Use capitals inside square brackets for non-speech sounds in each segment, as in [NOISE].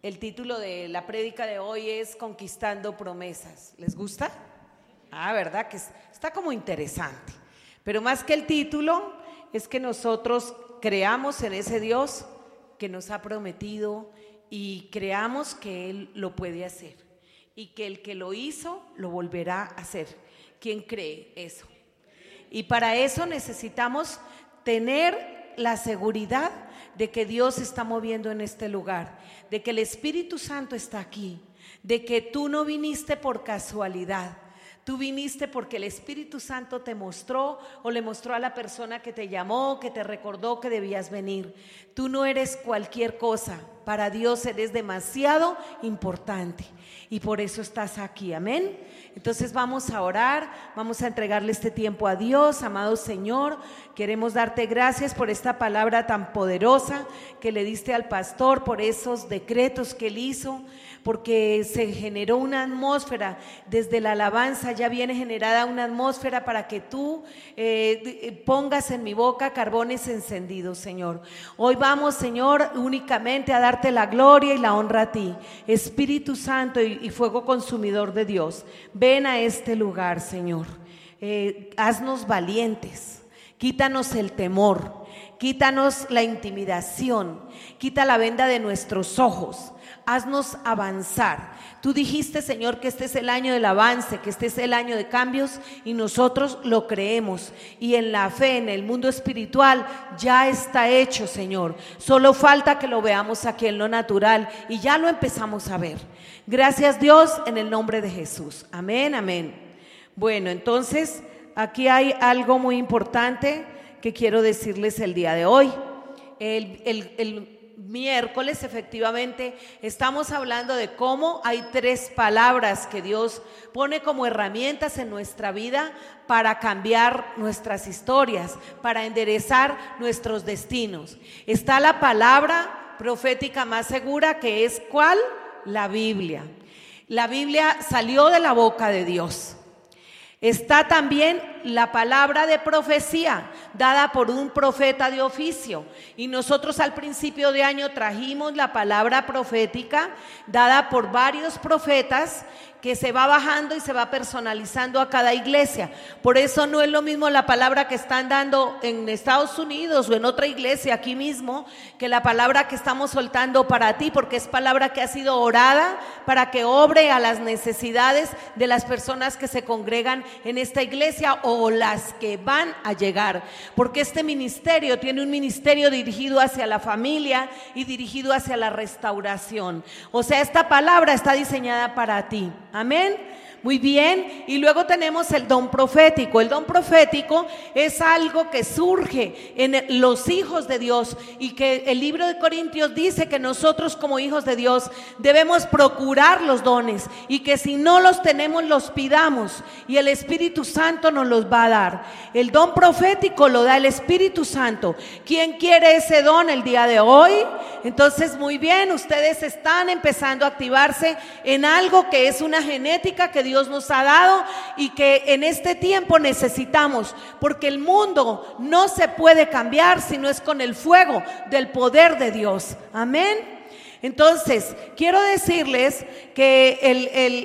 El título de la prédica de hoy es Conquistando promesas. ¿Les gusta? Ah, ¿verdad? Que está como interesante. Pero más que el título, es que nosotros creamos en ese Dios que nos ha prometido y creamos que Él lo puede hacer y que el que lo hizo lo volverá a hacer. ¿Quién cree eso? Y para eso necesitamos tener la seguridad de que Dios se está moviendo en este lugar, de que el Espíritu Santo está aquí, de que tú no viniste por casualidad, Tú viniste porque el Espíritu Santo te mostró o le mostró a la persona que te llamó, que te recordó que debías venir. Tú no eres cualquier cosa. Para Dios eres demasiado importante. Y por eso estás aquí. Amén. Entonces vamos a orar, vamos a entregarle este tiempo a Dios, amado Señor. Queremos darte gracias por esta palabra tan poderosa que le diste al pastor, por esos decretos que él hizo porque se generó una atmósfera, desde la alabanza ya viene generada una atmósfera para que tú eh, eh, pongas en mi boca carbones encendidos, Señor. Hoy vamos, Señor, únicamente a darte la gloria y la honra a ti, Espíritu Santo y, fuego consumidor de Dios. Ven a este lugar, Señor. Eh, haznos valientes, quítanos el temor, quítanos la intimidación, quita la venda de nuestros ojos haznos avanzar. Tú dijiste, Señor, que este es el año del avance, que este es el año de cambios y nosotros lo creemos. Y en la fe, en el mundo espiritual, ya está hecho, Señor. Solo falta que lo veamos aquí en lo natural y ya lo empezamos a ver. Gracias Dios en el nombre de Jesús. Amén, amén. Bueno, entonces aquí hay algo muy importante que quiero decirles el día de hoy. El, el, el miércoles efectivamente estamos hablando de cómo hay tres palabras que Dios pone como herramientas en nuestra vida para cambiar nuestras historias, para enderezar nuestros destinos. Está la palabra profética más segura que es ¿cuál? La Biblia. La Biblia salió de la boca de Dios. Está también la palabra de profecía dada por un profeta de oficio. Y nosotros al principio de año trajimos la palabra profética dada por varios profetas que se va bajando y se va personalizando a cada iglesia. Por eso no es lo mismo la palabra que están dando en Estados Unidos o en otra iglesia aquí mismo que la palabra que estamos soltando para ti, porque es palabra que ha sido orada para que obre a las necesidades de las personas que se congregan en esta iglesia o las que van a llegar. Porque este ministerio tiene un ministerio dirigido hacia la familia y dirigido hacia la restauración. O sea, esta palabra está diseñada para ti. Amén. Muy bien, y luego tenemos el don profético. El don profético es algo que surge en los hijos de Dios y que el libro de Corintios dice que nosotros como hijos de Dios debemos procurar los dones y que si no los tenemos los pidamos y el Espíritu Santo nos los va a dar. El don profético lo da el Espíritu Santo. ¿Quién quiere ese don el día de hoy? Entonces, muy bien, ustedes están empezando a activarse en algo que es una genética que Dios nos ha dado y que en este tiempo necesitamos, porque el mundo no se puede cambiar si no es con el fuego del poder de Dios. Amén. Entonces, quiero decirles que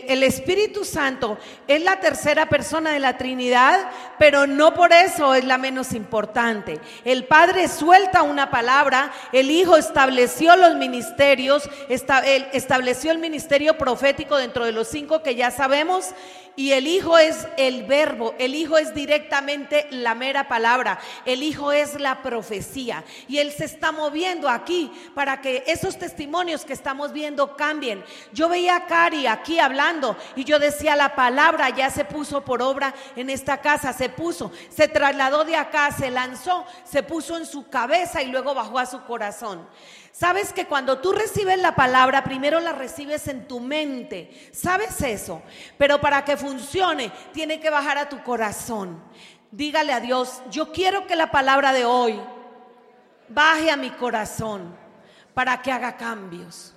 el, Espíritu Santo es la tercera persona de la Trinidad, pero no por eso es la menos importante. El Padre suelta una palabra, el Hijo estableció los ministerios, estableció el ministerio profético dentro de los cinco que ya sabemos, y el Hijo es el verbo, el Hijo es directamente la mera palabra, el Hijo es la profecía. Y Él se está moviendo aquí para que esos testimonios que estamos viendo cambien. Yo veía a Cari aquí hablando y yo decía, la palabra ya se puso por obra en esta casa, se puso, se trasladó de acá, se lanzó, se puso en su cabeza y luego bajó a su corazón. Sabes que cuando tú recibes la palabra, primero la recibes en tu mente. ¿Sabes eso? Pero para que funcione, tiene que bajar a tu corazón. Dígale a Dios, yo quiero que la palabra de hoy baje a mi corazón para que haga cambios.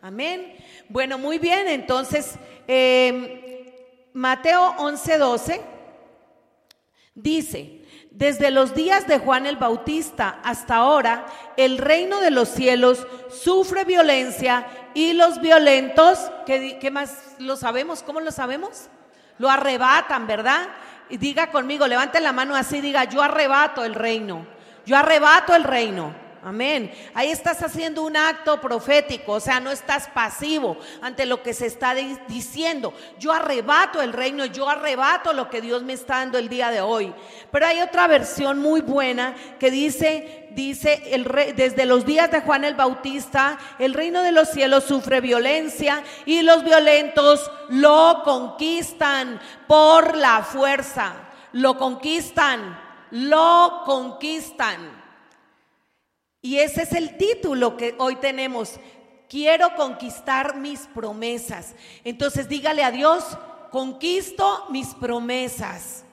Amén. Bueno, muy bien, entonces em, Mateo 11:12 dice, Desde los días de Juan el Bautista hasta ahora, el reino de los cielos sufre violencia y los violentos, ¿qué, más lo sabemos? ¿Cómo lo sabemos? Lo arrebatan, ¿verdad? Y diga conmigo, levante la mano así, diga, yo arrebato el reino, yo arrebato el reino. Amén. Ahí estás haciendo un acto profético, o sea, no estás pasivo ante lo que se está diciendo. Yo arrebato el reino, yo arrebato lo que Dios me está dando el día de hoy. Pero hay otra versión muy buena que dice, dice el desde los días de Juan el Bautista, el reino de los cielos sufre violencia y los violentos lo conquistan por la fuerza. Lo conquistan, lo conquistan. Y ese es el título que hoy tenemos. Quiero conquistar mis promesas. Entonces dígale a Dios, conquisto mis promesas.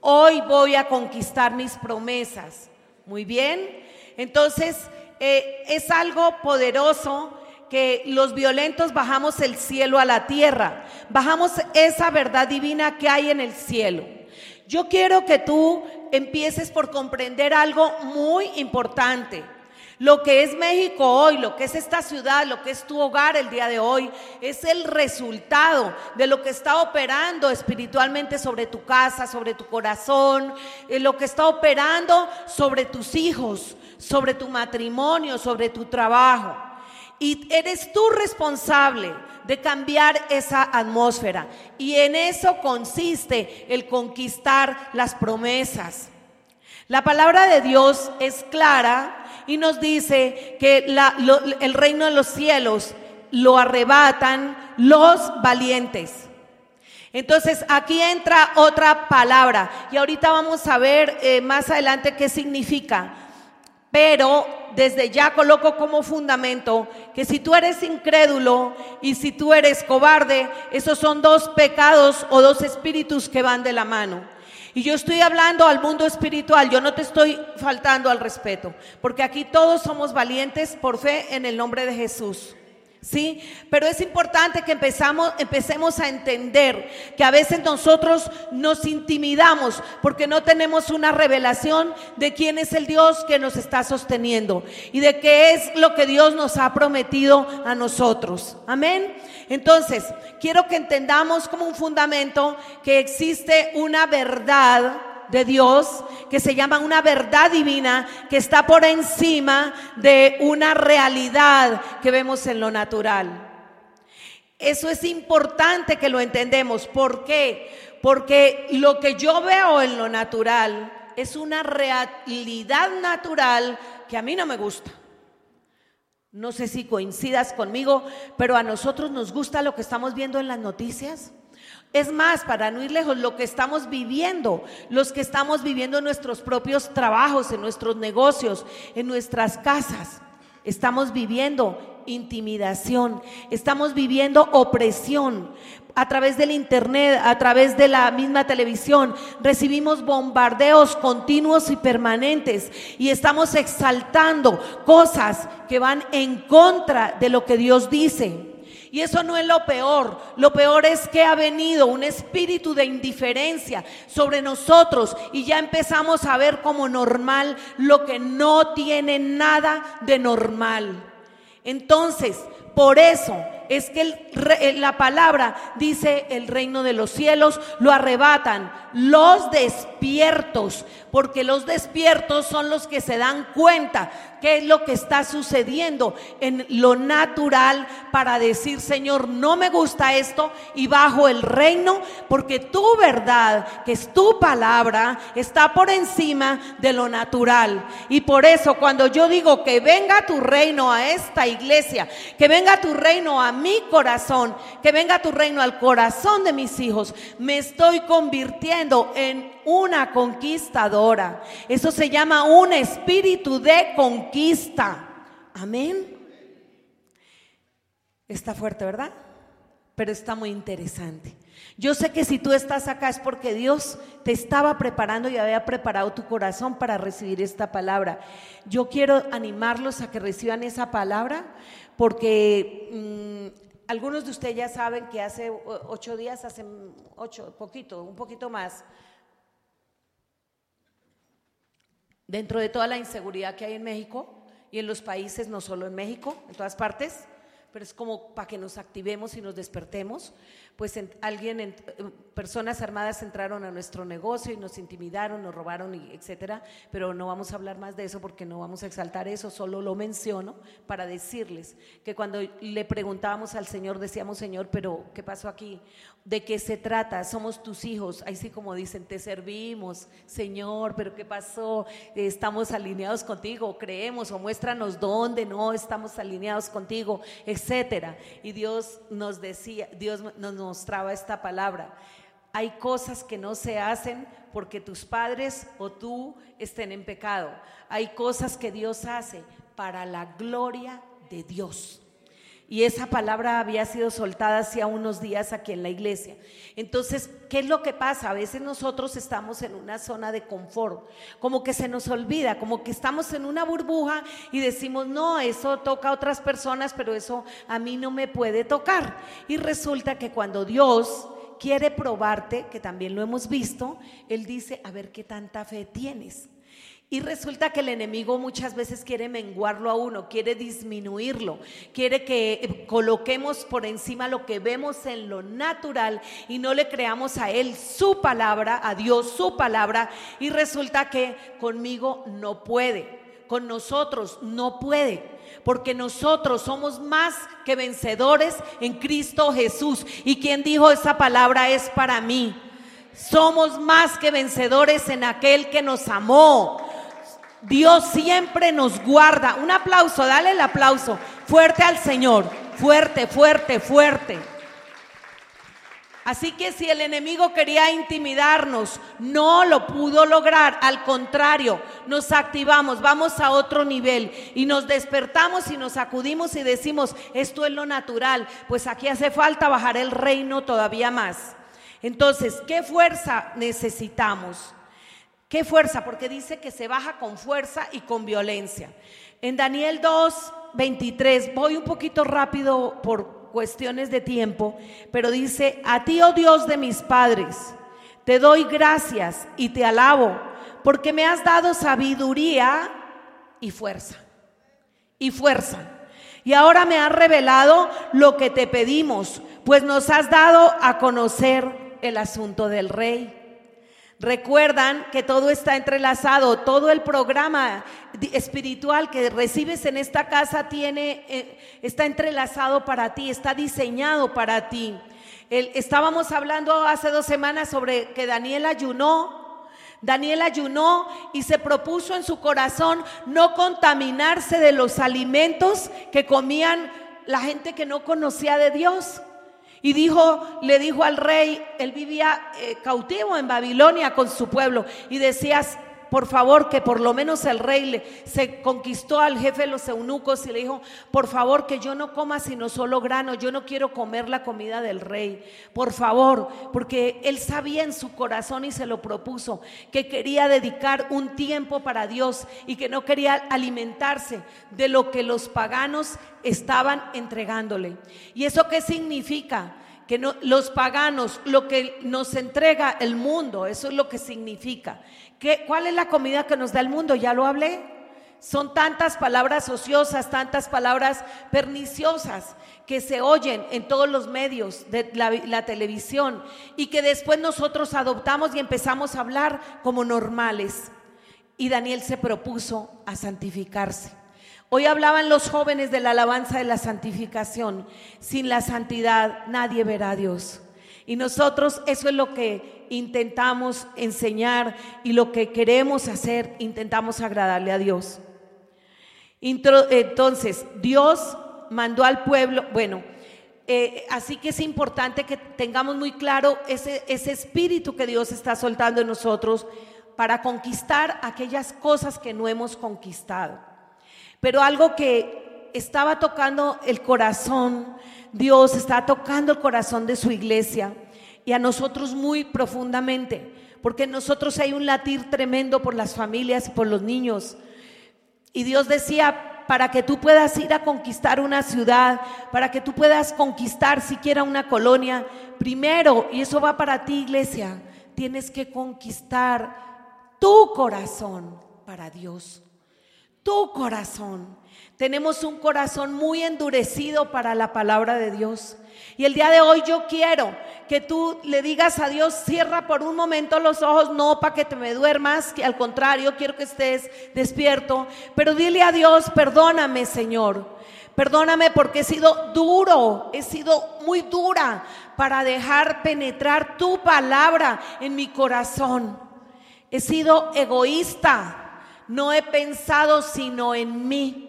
Hoy voy a conquistar mis promesas. Muy bien. Entonces eh, es algo poderoso que los violentos bajamos el cielo a la tierra. Bajamos esa verdad divina que hay en el cielo. Yo quiero que tú empieces por comprender algo muy importante. Lo que es México hoy, lo que es esta ciudad, lo que es tu hogar el día de hoy, es el resultado de lo que está operando espiritualmente sobre tu casa, sobre tu corazón, eh, lo que está operando sobre tus hijos, sobre tu matrimonio, sobre tu trabajo. Y eres tú responsable de cambiar esa atmósfera. Y en eso consiste el conquistar las promesas. La palabra de Dios es clara y nos dice que el reino de los cielos lo arrebatan los valientes. Entonces aquí entra otra palabra y ahorita vamos a ver eh, más adelante qué significa. Pero desde ya coloco como fundamento que si tú eres incrédulo y si tú eres cobarde, esos son dos pecados o dos espíritus que van de la mano. Y yo estoy hablando al mundo espiritual, yo no te estoy faltando al respeto, porque aquí todos somos valientes por fe en el nombre de Jesús. ¿Sí? Pero es importante que empezamos, empecemos a entender que a veces nosotros nos intimidamos porque no tenemos una revelación de quién es el Dios que nos está sosteniendo y de qué es lo que Dios nos ha prometido a nosotros. Amén. Entonces, quiero que entendamos como un fundamento que existe una verdad de Dios que se llama una verdad divina que está por encima de una realidad que vemos en lo natural. Eso es importante que lo entendemos. ¿Por qué? Porque lo que yo veo en lo natural es una realidad natural que a mí no me gusta. No sé si coincidas conmigo, pero a nosotros nos gusta lo que estamos viendo en las noticias. Es más, para no ir lejos, lo que estamos viviendo, los que estamos viviendo en nuestros propios trabajos, en nuestros negocios, en nuestras casas, estamos viviendo intimidación, estamos viviendo opresión. A través del Internet, a través de la misma televisión, recibimos bombardeos continuos y permanentes y estamos exaltando cosas que van en contra de lo que Dios dice. Y eso no es lo peor. Lo peor es que ha venido un espíritu de indiferencia sobre nosotros y ya empezamos a ver como normal lo que no tiene nada de normal. Entonces, por eso es que eh, la palabra dice el reino de los cielos lo arrebatan los despiertos, porque los despiertos son los que se dan cuenta qué es lo que está sucediendo en lo natural para decir, Señor, no me gusta esto y bajo el reino, porque tu verdad, que es tu palabra, está por encima de lo natural. Y por eso cuando yo digo que venga tu reino a esta iglesia, que venga tu reino a mi corazón, que venga tu reino al corazón de mis hijos, me estoy convirtiendo en una conquistadora. Eso se llama un espíritu de conquista. Amén. Está fuerte, ¿verdad? Pero está muy interesante. Yo sé que si tú estás acá es porque Dios te estaba preparando y había preparado tu corazón para recibir esta palabra. Yo quiero animarlos a que reciban esa palabra porque mm, algunos de ustedes ya saben que hace ocho días, hace ocho, poquito, un poquito más, dentro de toda la inseguridad que hay en México y en los países, no solo en México, en todas partes, pero es como para que nos activemos y nos despertemos, pues alguien, eh, personas armadas entraron a nuestro negocio y nos intimidaron, nos robaron, etcétera, pero no vamos a hablar más de eso porque no vamos a exaltar eso, solo lo menciono para decirles que cuando le preguntábamos al Señor, decíamos, Señor, pero ¿qué pasó aquí? ¿De qué se trata? Somos tus hijos, ahí sí como dicen, te servimos, Señor, pero ¿qué pasó? Estamos alineados contigo, creemos o muéstranos dónde no estamos alineados contigo, etcétera. Y Dios nos decía, Dios nos mostraba esta palabra. Hay cosas que no se hacen porque tus padres o tú estén en pecado. Hay cosas que Dios hace para la gloria de Dios. Y esa palabra había sido soltada hacía unos días aquí en la iglesia. Entonces, ¿qué es lo que pasa? A veces nosotros estamos en una zona de confort, como que se nos olvida, como que estamos en una burbuja y decimos, no, eso toca a otras personas, pero eso a mí no me puede tocar. Y resulta que cuando Dios quiere probarte, que también lo hemos visto, Él dice, a ver qué tanta fe tienes. Y resulta que el enemigo muchas veces quiere menguarlo a uno, quiere disminuirlo, quiere que eh, coloquemos por encima lo que vemos en lo natural y no le creamos a Él su palabra, a Dios su palabra. Y resulta que conmigo no puede, con nosotros no puede, porque nosotros somos más que vencedores en Cristo Jesús. Y quien dijo esa palabra es para mí. Somos más que vencedores en aquel que nos amó. Dios siempre nos guarda. Un aplauso, dale el aplauso fuerte al Señor. Fuerte, fuerte, fuerte. Así que si el enemigo quería intimidarnos, no lo pudo lograr. Al contrario, nos activamos, vamos a otro nivel y nos despertamos y nos acudimos y decimos, esto es lo natural, pues aquí hace falta bajar el reino todavía más. Entonces, ¿qué fuerza necesitamos? ¿Qué fuerza? Porque dice que se baja con fuerza y con violencia. En Daniel 2, 23, voy un poquito rápido por cuestiones de tiempo, pero dice, a ti, oh Dios de mis padres, te doy gracias y te alabo, porque me has dado sabiduría y fuerza. Y fuerza. Y ahora me has revelado lo que te pedimos, pues nos has dado a conocer el asunto del rey. Recuerdan que todo está entrelazado, todo el programa espiritual que recibes en esta casa tiene, eh, está entrelazado para ti, está diseñado para ti. estábamos hablando hace dos semanas sobre que Daniel ayunó, Daniel ayunó y se propuso en su corazón no contaminarse de los alimentos que comían la gente que no conocía de Dios. Y dijo, le dijo al rey, él vivía eh, cautivo en Babilonia con su pueblo, y decías, por favor, que por lo menos el rey le, se conquistó al jefe de los eunucos y le dijo, por favor, que yo no coma sino solo grano, yo no quiero comer la comida del rey, por favor, porque él sabía en su corazón y se lo propuso, que quería dedicar un tiempo para Dios y que no quería alimentarse de lo que los paganos estaban entregándole. ¿Y eso qué significa? Que no, los paganos, lo que nos entrega el mundo, eso es lo que significa. ¿Cuál es la comida que nos da el mundo? Ya lo hablé. Son tantas palabras ociosas, tantas palabras perniciosas que se oyen en todos los medios de la, la, televisión y que después nosotros adoptamos y empezamos a hablar como normales. Y Daniel se propuso a santificarse. Hoy hablaban los jóvenes de la alabanza de la santificación. Sin la santidad nadie verá a Dios. Y nosotros eso es lo que intentamos enseñar y lo que queremos hacer, intentamos agradarle a Dios. Entonces, Dios mandó al pueblo, bueno, eh, así que es importante que tengamos muy claro ese, ese espíritu que Dios está soltando en nosotros para conquistar aquellas cosas que no hemos conquistado. Pero algo que estaba tocando el corazón Dios está tocando el corazón de su iglesia y a nosotros muy profundamente, porque en nosotros hay un latir tremendo por las familias y por los niños. Y Dios decía, para que tú puedas ir a conquistar una ciudad, para que tú puedas conquistar siquiera una colonia, primero, y eso va para ti iglesia, tienes que conquistar tu corazón para Dios. Tu corazón. Tenemos un corazón muy endurecido para la palabra de Dios. Y el día de hoy yo quiero que tú le digas a Dios, cierra por un momento los ojos, no para que te me duermas, que al contrario, quiero que estés despierto, pero dile a Dios, perdóname Señor, perdóname porque he sido duro, he sido muy dura para dejar penetrar tu palabra en mi corazón. He sido egoísta, no he pensado sino en mí.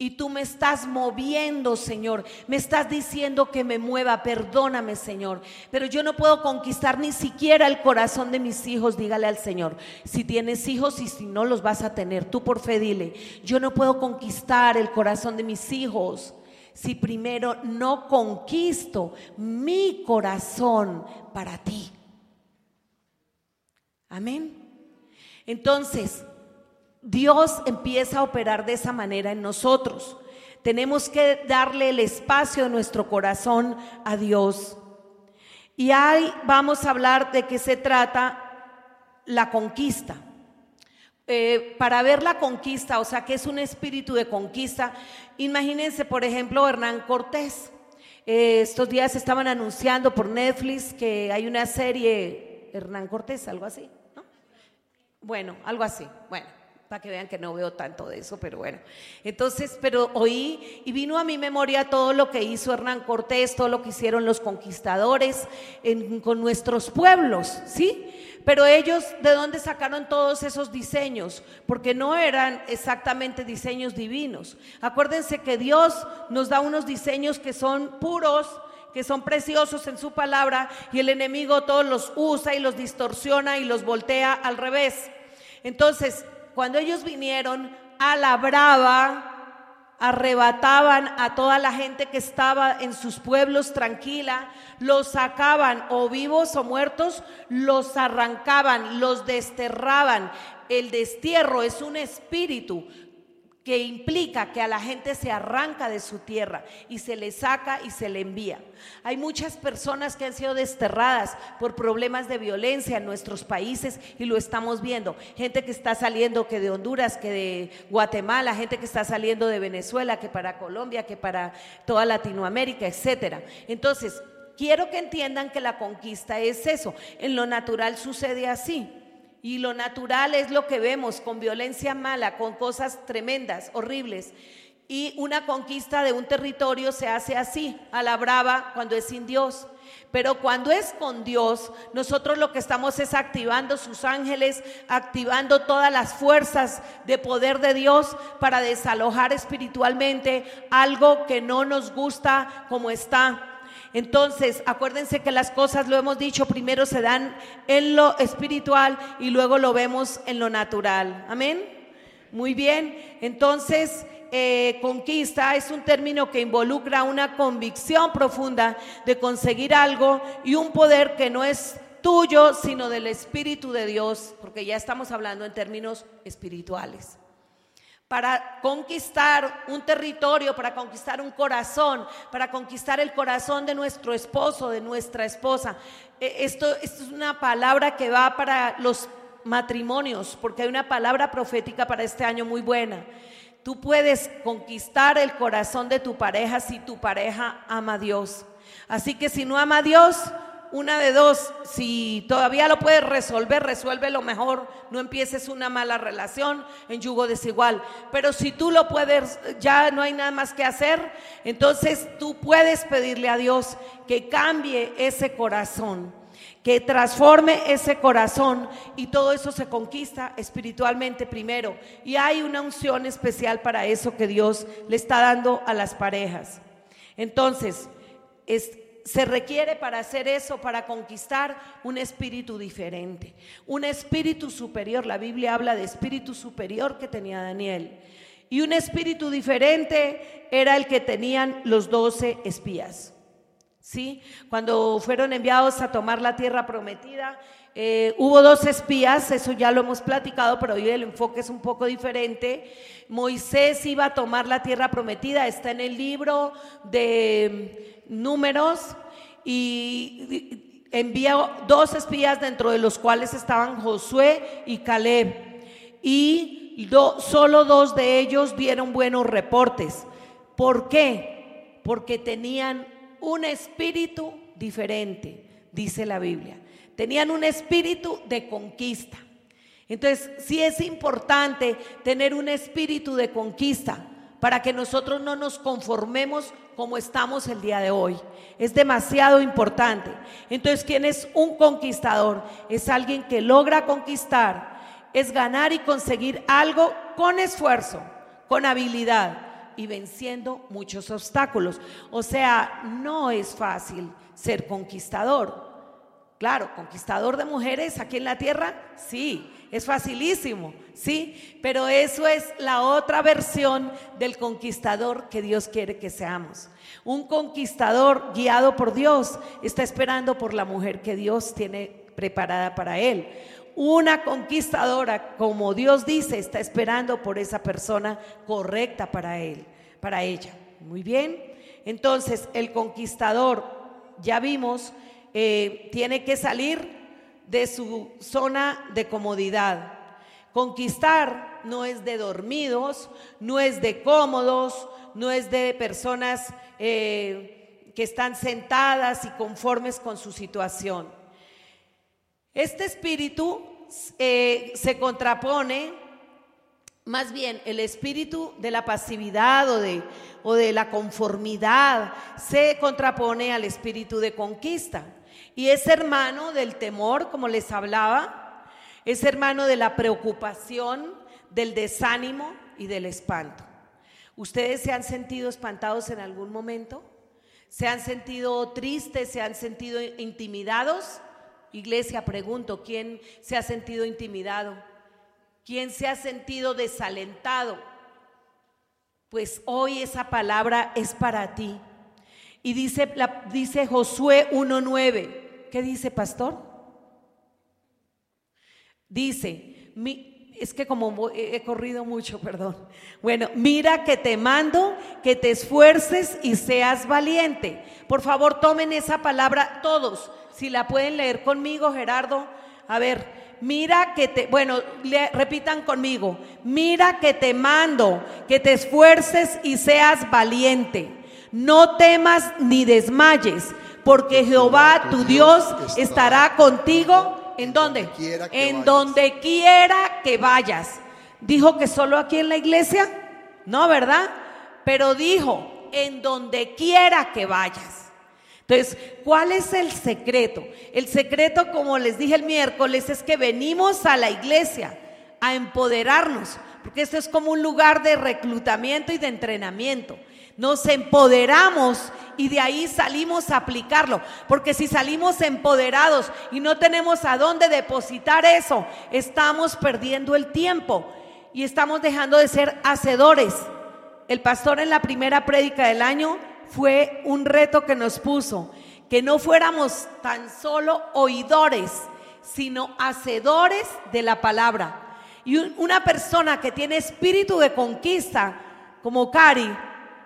Y tú me estás moviendo, Señor. Me estás diciendo que me mueva. Perdóname, Señor. Pero yo no puedo conquistar ni siquiera el corazón de mis hijos. Dígale al Señor. Si tienes hijos y si no los vas a tener, tú por fe dile. Yo no puedo conquistar el corazón de mis hijos si primero no conquisto mi corazón para ti. Amén. Entonces, Dios empieza a operar de esa manera en nosotros. Tenemos que darle el espacio de nuestro corazón a Dios. Y ahí vamos a hablar de qué se trata la conquista. Eh, para ver la conquista, o sea, que es un espíritu de conquista, imagínense, por ejemplo, Hernán Cortés. Eh, estos días estaban anunciando por Netflix que hay una serie, Hernán Cortés, algo así, ¿no? Bueno, algo así, bueno para que vean que no veo tanto de eso, pero bueno. Entonces, pero oí y vino a mi memoria todo lo que hizo Hernán Cortés, todo lo que hicieron los conquistadores con nuestros pueblos, ¿sí? Pero ellos, ¿de dónde sacaron todos esos diseños? Porque no eran exactamente diseños divinos. Acuérdense que Dios nos da unos diseños que son puros, que son preciosos en su palabra, y el enemigo todos los usa y los distorsiona y los voltea al revés. Entonces, cuando ellos vinieron a la brava, arrebataban a toda la gente que estaba en sus pueblos tranquila, los sacaban o vivos o muertos, los arrancaban, los desterraban. El destierro es un espíritu que implica que a la gente se arranca de su tierra y se le saca y se le envía. Hay muchas personas que han sido desterradas por problemas de violencia en nuestros países y lo estamos viendo. Gente que está saliendo que de Honduras, que de Guatemala, gente que está saliendo de Venezuela, que para Colombia, que para toda Latinoamérica, etcétera. Entonces, quiero que entiendan que la conquista es eso. En lo natural sucede así. Y lo natural es lo que vemos, con violencia mala, con cosas tremendas, horribles. Y una conquista de un territorio se hace así, a la brava, cuando es sin Dios. Pero cuando es con Dios, nosotros lo que estamos es activando sus ángeles, activando todas las fuerzas de poder de Dios para desalojar espiritualmente algo que no nos gusta como está. Entonces, acuérdense que las cosas, lo hemos dicho, primero se dan en lo espiritual y luego lo vemos en lo natural. Amén. Muy bien. Entonces, eh, conquista es un término que involucra una convicción profunda de conseguir algo y un poder que no es tuyo, sino del Espíritu de Dios, porque ya estamos hablando en términos espirituales para conquistar un territorio, para conquistar un corazón, para conquistar el corazón de nuestro esposo, de nuestra esposa. E, esto, esto, es una palabra que va para los matrimonios, porque hay una palabra profética para este año muy buena. Tú puedes conquistar el corazón de tu pareja si tu pareja ama a Dios. Así que si no ama a Dios, una de dos, si todavía lo puedes resolver, resuelve lo mejor, no empieces una mala relación en yugo desigual. Pero si tú lo puedes, ya no hay nada más que hacer, entonces tú puedes pedirle a Dios que cambie ese corazón, que transforme ese corazón y todo eso se conquista espiritualmente primero. Y hay una unción especial para eso que Dios le está dando a las parejas. Entonces, es se requiere para hacer eso, para conquistar un espíritu diferente, un espíritu superior. La Biblia habla de espíritu superior que tenía Daniel. Y un espíritu diferente era el que tenían los doce espías. ¿Sí? Cuando fueron enviados a tomar la tierra prometida, eh, hubo dos espías, eso ya lo hemos platicado, pero hoy el enfoque es un poco diferente. Moisés iba a tomar la tierra prometida, está en el libro de números y envió dos espías dentro de los cuales estaban Josué y Caleb. y solo dos de ellos dieron buenos reportes. ¿Por qué? Porque tenían un espíritu diferente, dice la Biblia. Tenían un espíritu de conquista. Entonces, sí es importante tener un espíritu de conquista para que nosotros no nos conformemos como estamos el día de hoy. Es demasiado importante. Entonces, ¿quién es un conquistador? Es alguien que logra conquistar, es ganar y conseguir algo con esfuerzo, con habilidad y venciendo muchos obstáculos. O sea, no es fácil ser conquistador. Claro, conquistador de mujeres aquí en la tierra, sí, es facilísimo, sí, pero eso es la otra versión del conquistador que Dios quiere que seamos. Un conquistador guiado por Dios está esperando por la mujer que Dios tiene preparada para él. Una conquistadora, como Dios dice, está esperando por esa persona correcta para él, para ella. Muy bien. Entonces, el conquistador, ya vimos, eh, tiene que salir de su zona de comodidad. Conquistar no es de dormidos, no es de cómodos, no es de personas eh, que están sentadas y conformes con su situación. Este espíritu eh, se contrapone, más bien el espíritu de la pasividad o de, o de la conformidad se contrapone al espíritu de conquista. Y es hermano del temor, como les hablaba, es hermano de la preocupación, del desánimo y del espanto. ¿Ustedes se han sentido espantados en algún momento? ¿Se han sentido tristes? ¿Se han sentido intimidados? Iglesia, pregunto, ¿quién se ha sentido intimidado? ¿Quién se ha sentido desalentado? Pues hoy esa palabra es para ti. Y dice, dice Josué 1.9. ¿Qué dice, pastor? Dice, es que como he corrido mucho, [LAUGHS] perdón. Bueno, mira que te mando que te esfuerces y seas valiente. Por favor, tomen esa palabra todos. Si la pueden leer conmigo, Gerardo. A ver, mira que te, bueno, repitan conmigo. Mira que te mando que te esfuerces y seas valiente. No temas ni desmayes porque Jehová tu Dios estará contigo. ¿En dónde? En donde quiera que vayas. ¿Dijo que solo aquí en la iglesia? No, ¿verdad? Pero dijo, en donde quiera que vayas. Entonces, ¿cuál es el secreto? El secreto, como les dije el miércoles, es que venimos a la iglesia a empoderarnos, porque esto es como un lugar de reclutamiento y de entrenamiento nos empoderamos y de ahí salimos a aplicarlo. Porque si salimos empoderados y no tenemos a dónde depositar eso, estamos perdiendo el tiempo y estamos dejando de ser hacedores. El pastor en la primera prédica del año fue un reto que nos puso, que no fuéramos tan solo oidores, sino hacedores de la palabra. Y una persona que tiene espíritu de conquista, como Cari,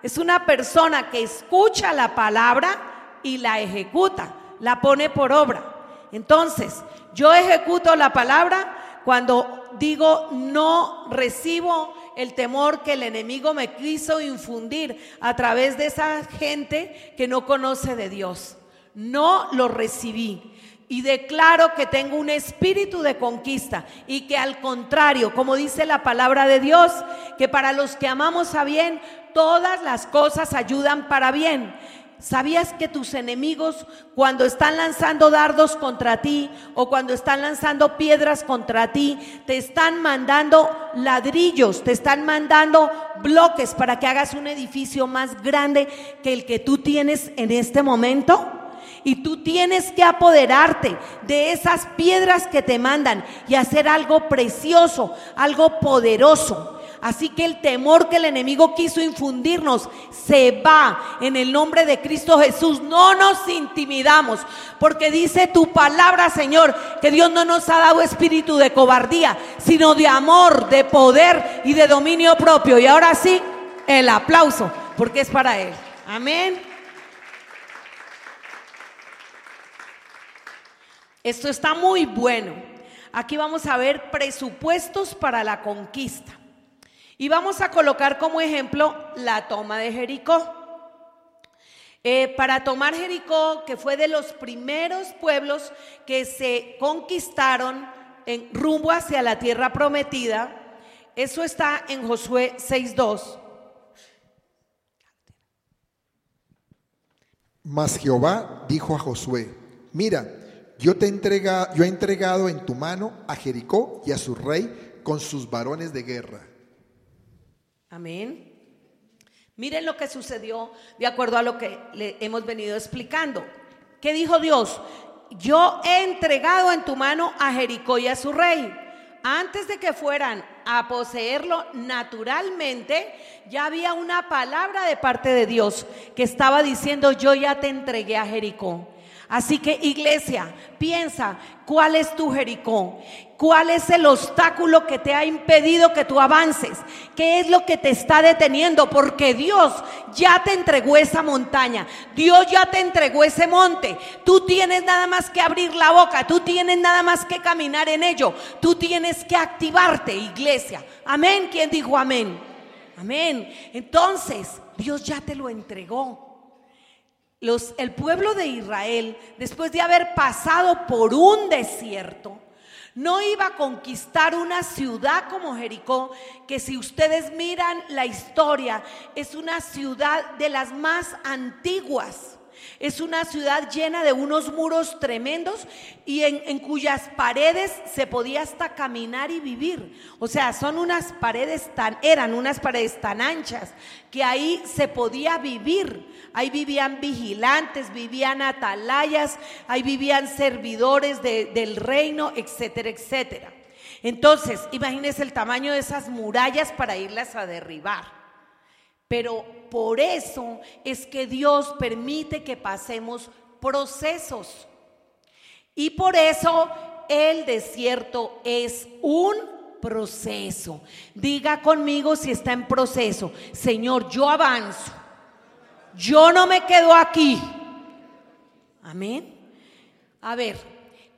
es una persona que escucha la palabra y la ejecuta, la pone por obra. Entonces, yo ejecuto la palabra cuando digo no recibo el temor que el enemigo me quiso infundir a través de esa gente que no conoce de Dios. No lo recibí y declaro que tengo un espíritu de conquista y que al contrario, como dice la palabra de Dios, que para los que amamos a bien, todas las cosas ayudan para bien. ¿Sabías que tus enemigos cuando están lanzando dardos contra ti o cuando están lanzando piedras contra ti, te están mandando ladrillos, te están mandando bloques para que hagas un edificio más grande que el que tú tienes en este momento? Y tú tienes que apoderarte de esas piedras que te mandan y hacer algo precioso, algo poderoso. Así que el temor que el enemigo quiso infundirnos se va en el nombre de Cristo Jesús. No nos intimidamos, porque dice tu palabra, Señor, que Dios no nos ha dado espíritu de cobardía, sino de amor, de poder y de dominio propio. Y ahora sí, el aplauso, porque es para Él. Amén. Esto está muy bueno. Aquí vamos a ver presupuestos para la conquista. Y vamos a colocar como ejemplo la toma de Jericó. Eh, para tomar Jericó, que fue de los primeros pueblos que se conquistaron en rumbo hacia la tierra prometida, eso está en Josué 6.2. Mas Jehová dijo a Josué, mira, yo te entrega, yo he entregado en tu mano a Jericó y a su rey con sus varones de guerra. Amén. Miren lo que sucedió de acuerdo a lo que le hemos venido explicando. ¿Qué dijo Dios? Yo he entregado en tu mano a Jericó y a su rey. Antes de que fueran a poseerlo naturalmente, ya había una palabra de parte de Dios que estaba diciendo, yo ya te entregué a Jericó. Así que iglesia, piensa, ¿cuál es tu Jericó? ¿Cuál es el obstáculo que te ha impedido que tú avances? ¿Qué es lo que te está deteniendo? Porque Dios ya te entregó esa montaña. Dios ya te entregó ese monte. Tú tienes nada más que abrir la boca. Tú tienes nada más que caminar en ello. Tú tienes que activarte, iglesia. Amén. ¿Quién dijo amén? Amén. Entonces, Dios ya te lo entregó el pueblo de Israel, después de haber pasado por un desierto, no iba a conquistar una ciudad como Jericó, que si ustedes miran la historia, es una ciudad de las más antiguas. Es una ciudad llena de unos muros tremendos y en, cuyas paredes se podía hasta caminar y vivir. O sea, son unas paredes tan, eran unas paredes tan anchas que ahí se podía vivir. Ahí vivían vigilantes, vivían atalayas, ahí vivían servidores del reino, etcétera, etcétera. Entonces, imagínense el tamaño de esas murallas para irlas a derribar. Pero por eso es que Dios permite que pasemos procesos. Y por eso el desierto es un proceso. Diga conmigo si está en proceso. Señor, yo avanzo. Yo no me quedo aquí. Amén. A ver,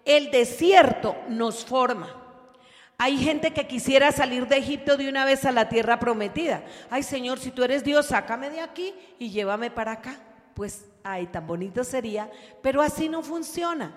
el desierto nos forma. Hay gente que quisiera salir de Egipto de una vez a la tierra prometida. Ay Señor, si tú eres Dios, sácame de aquí y llévame para acá. Pues, ay, tan bonito sería, pero así no funciona.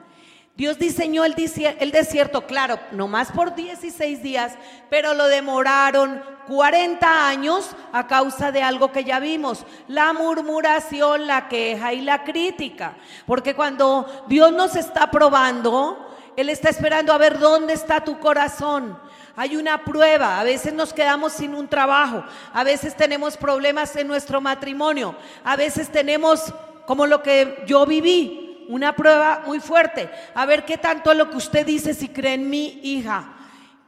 Dios diseñó el, desierto, claro, no más por 16 días, pero lo demoraron 40 años a causa de algo que ya vimos, la murmuración, la queja y la crítica. Porque cuando Dios nos está probando, él está esperando a ver dónde está tu corazón. Hay una prueba, a veces nos quedamos sin un trabajo, a veces tenemos problemas en nuestro matrimonio, a veces tenemos, como lo que yo viví, una prueba muy fuerte. A ver qué tanto lo que usted dice si cree en mi hija.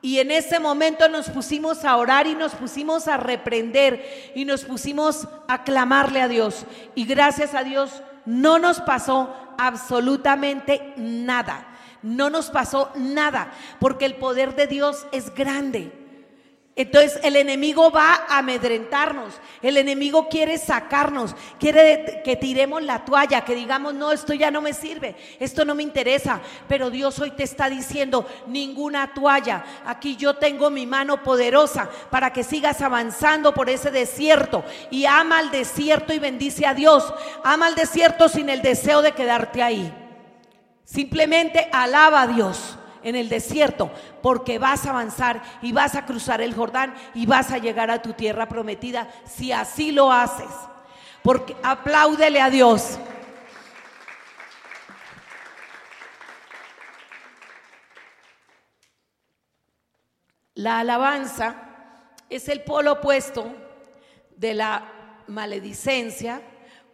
Y en ese momento nos pusimos a orar y nos pusimos a reprender y nos pusimos a clamarle a Dios. Y gracias a Dios no nos pasó absolutamente nada no nos pasó nada, porque el poder de Dios es grande. Entonces el enemigo va a amedrentarnos, el enemigo quiere sacarnos, quiere que tiremos la toalla, que digamos, no, esto ya no me sirve, esto no me interesa, pero Dios hoy te está diciendo, ninguna toalla, aquí yo tengo mi mano poderosa para que sigas avanzando por ese desierto y ama al desierto y bendice a Dios, ama al desierto sin el deseo de quedarte ahí. Simplemente alaba a Dios en el desierto porque vas a avanzar y vas a cruzar el Jordán y vas a llegar a tu tierra prometida si así lo haces. Porque apláudele a Dios. La alabanza es el polo opuesto de la maledicencia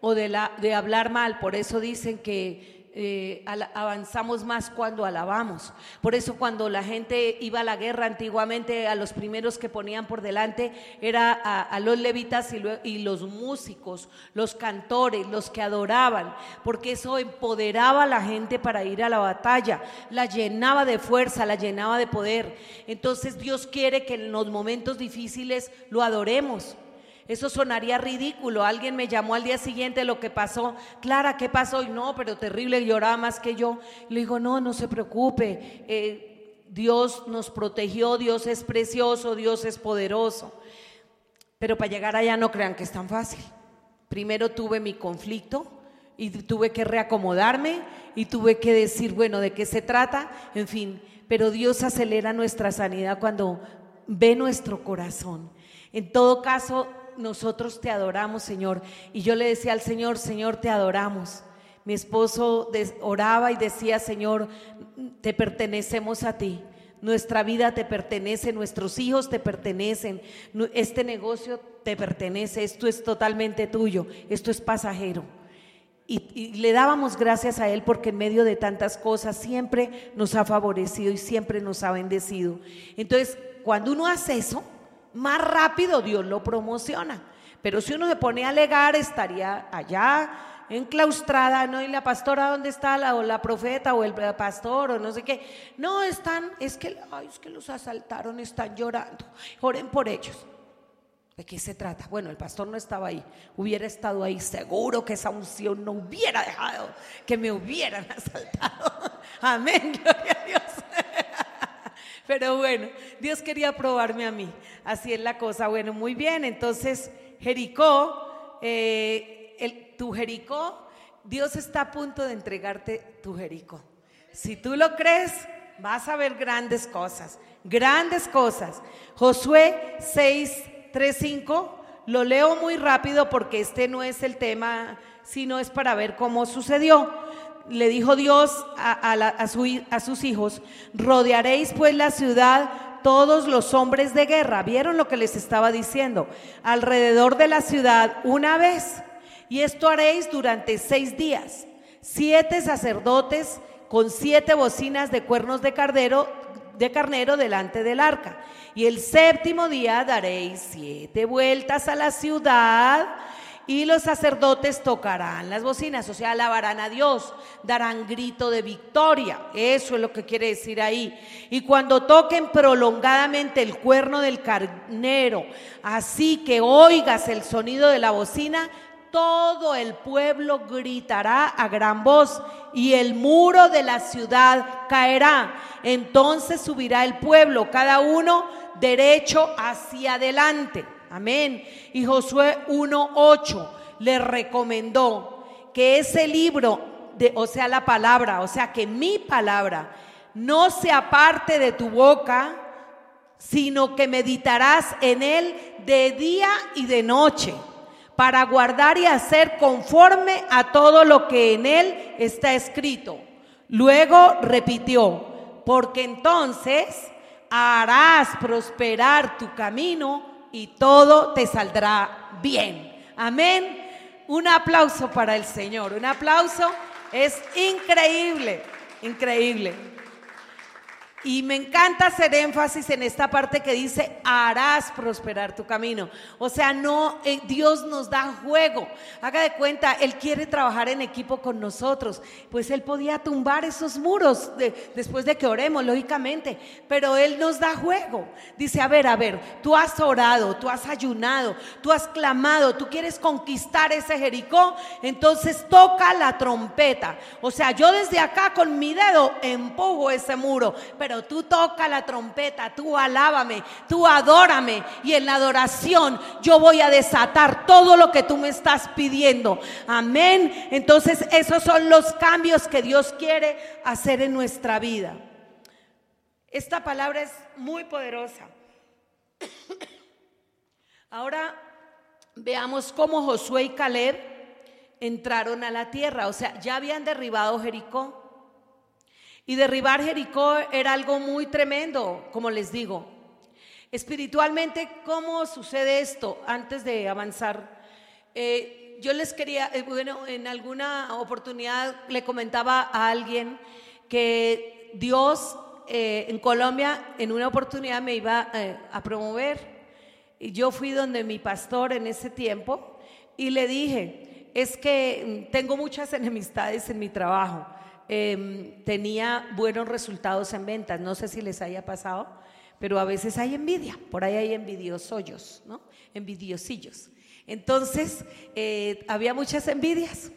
o de, la, de hablar mal. Por eso dicen que eh, avanzamos más cuando alabamos. Por eso cuando la gente iba a la guerra antiguamente, a los primeros que ponían por delante era a, los levitas y, y, los músicos, los cantores, los que adoraban, porque eso empoderaba a la gente para ir a la batalla, la llenaba de fuerza, la llenaba de poder. Entonces Dios quiere que en los momentos difíciles lo adoremos. Eso sonaría ridículo. Alguien me llamó al día siguiente lo que pasó. Clara, ¿qué pasó? Y no, pero terrible, lloraba más que yo. Le digo, no, no se preocupe. Eh, Dios nos protegió, Dios es precioso, Dios es poderoso. Pero para llegar allá no crean que es tan fácil. Primero tuve mi conflicto y tuve que reacomodarme y tuve que decir, bueno, ¿de qué se trata? En fin, pero Dios acelera nuestra sanidad cuando ve nuestro corazón. En todo caso, nosotros te adoramos, Señor. Y yo le decía al Señor, Señor, te adoramos. Mi esposo oraba y decía, Señor, te pertenecemos a ti. Nuestra vida te pertenece, nuestros hijos te pertenecen, este negocio te pertenece, esto es totalmente tuyo, esto es pasajero. Y, le dábamos gracias a Él porque en medio de tantas cosas siempre nos ha favorecido y siempre nos ha bendecido. Entonces, cuando uno hace eso, más rápido Dios lo promociona. Pero si uno se pone a alegar, estaría allá enclaustrada, ¿no? Y la pastora, ¿dónde está? La, o la profeta o el pastor o no sé qué. No, están, es que, ay, es que los asaltaron, están llorando. Oren por ellos. ¿De qué se trata? Bueno, el pastor no estaba ahí. Hubiera estado ahí, seguro que esa unción no hubiera dejado que me hubieran [LAUGHS] asaltado. Amén, gloria a Dios. Pero bueno, Dios quería probarme a mí. Así es la cosa. Bueno, muy bien. Entonces, Jericó, eh, el, tu Jericó, Dios está a punto de entregarte tu Jericó. Si tú lo crees, vas a ver grandes cosas, grandes cosas. Josué 6, 3, 5, lo leo muy rápido porque este no es el tema, sino es para ver cómo sucedió le dijo Dios a, sus hijos, rodearéis pues la ciudad todos los hombres de guerra. ¿Vieron lo que les estaba diciendo? Alrededor de la ciudad una vez. Y esto haréis durante seis días. Siete sacerdotes con siete bocinas de cuernos de carnero, de carnero delante del arca. Y el séptimo día daréis siete vueltas a la ciudad y los sacerdotes tocarán las bocinas, o sea, alabarán a Dios, darán grito de victoria. Eso es lo que quiere decir ahí. Y cuando toquen prolongadamente el cuerno del carnero, así que oigas el sonido de la bocina, todo el pueblo gritará a gran voz y el muro de la ciudad caerá. Entonces subirá el pueblo, cada uno derecho hacia adelante. Amén. Y Josué 1.8 le recomendó que ese libro, de, o sea, la palabra, o sea, que mi palabra no se aparte de tu boca, sino que meditarás en él de día y de noche, para guardar y hacer conforme a todo lo que en él está escrito. Luego repitió, porque entonces harás prosperar tu camino y todo te saldrá bien. Amén. Un aplauso para el Señor. Un aplauso. Es increíble, increíble. Y me encanta hacer énfasis en esta parte que dice, harás prosperar tu camino. O sea, no, eh, Dios nos da juego. Haga de cuenta, Él quiere trabajar en equipo con nosotros. Pues Él podía tumbar esos muros después de que oremos, lógicamente. Pero Él nos da juego. Dice, a ver, a ver, tú has orado, tú has ayunado, tú has clamado, tú quieres conquistar ese Jericó. Entonces toca la trompeta. O sea, yo desde acá con mi dedo empujo ese muro. Pero tú toca la trompeta, tú alábame, tú adórame y en la adoración yo voy a desatar todo lo que tú me estás pidiendo. Amén. Entonces esos son los cambios que Dios quiere hacer en nuestra vida. Esta palabra es muy poderosa. Ahora veamos cómo Josué y Caleb entraron a la tierra. O sea, ya habían derribado Jericó. Y derribar Jericó era algo muy tremendo, como les digo. Espiritualmente, ¿cómo sucede esto? Antes de avanzar, eh, yo les quería, eh, bueno, en alguna oportunidad le comentaba a alguien que Dios eh, en Colombia en una oportunidad me iba a promover. Y yo fui donde mi pastor en ese tiempo y le dije, es que tengo muchas enemistades en mi trabajo Em, tenía buenos resultados en ventas. No sé si les haya pasado, pero a veces hay envidia. Por ahí hay envidiosos, ¿no? Envidiosillos. Entonces, eh, había muchas envidias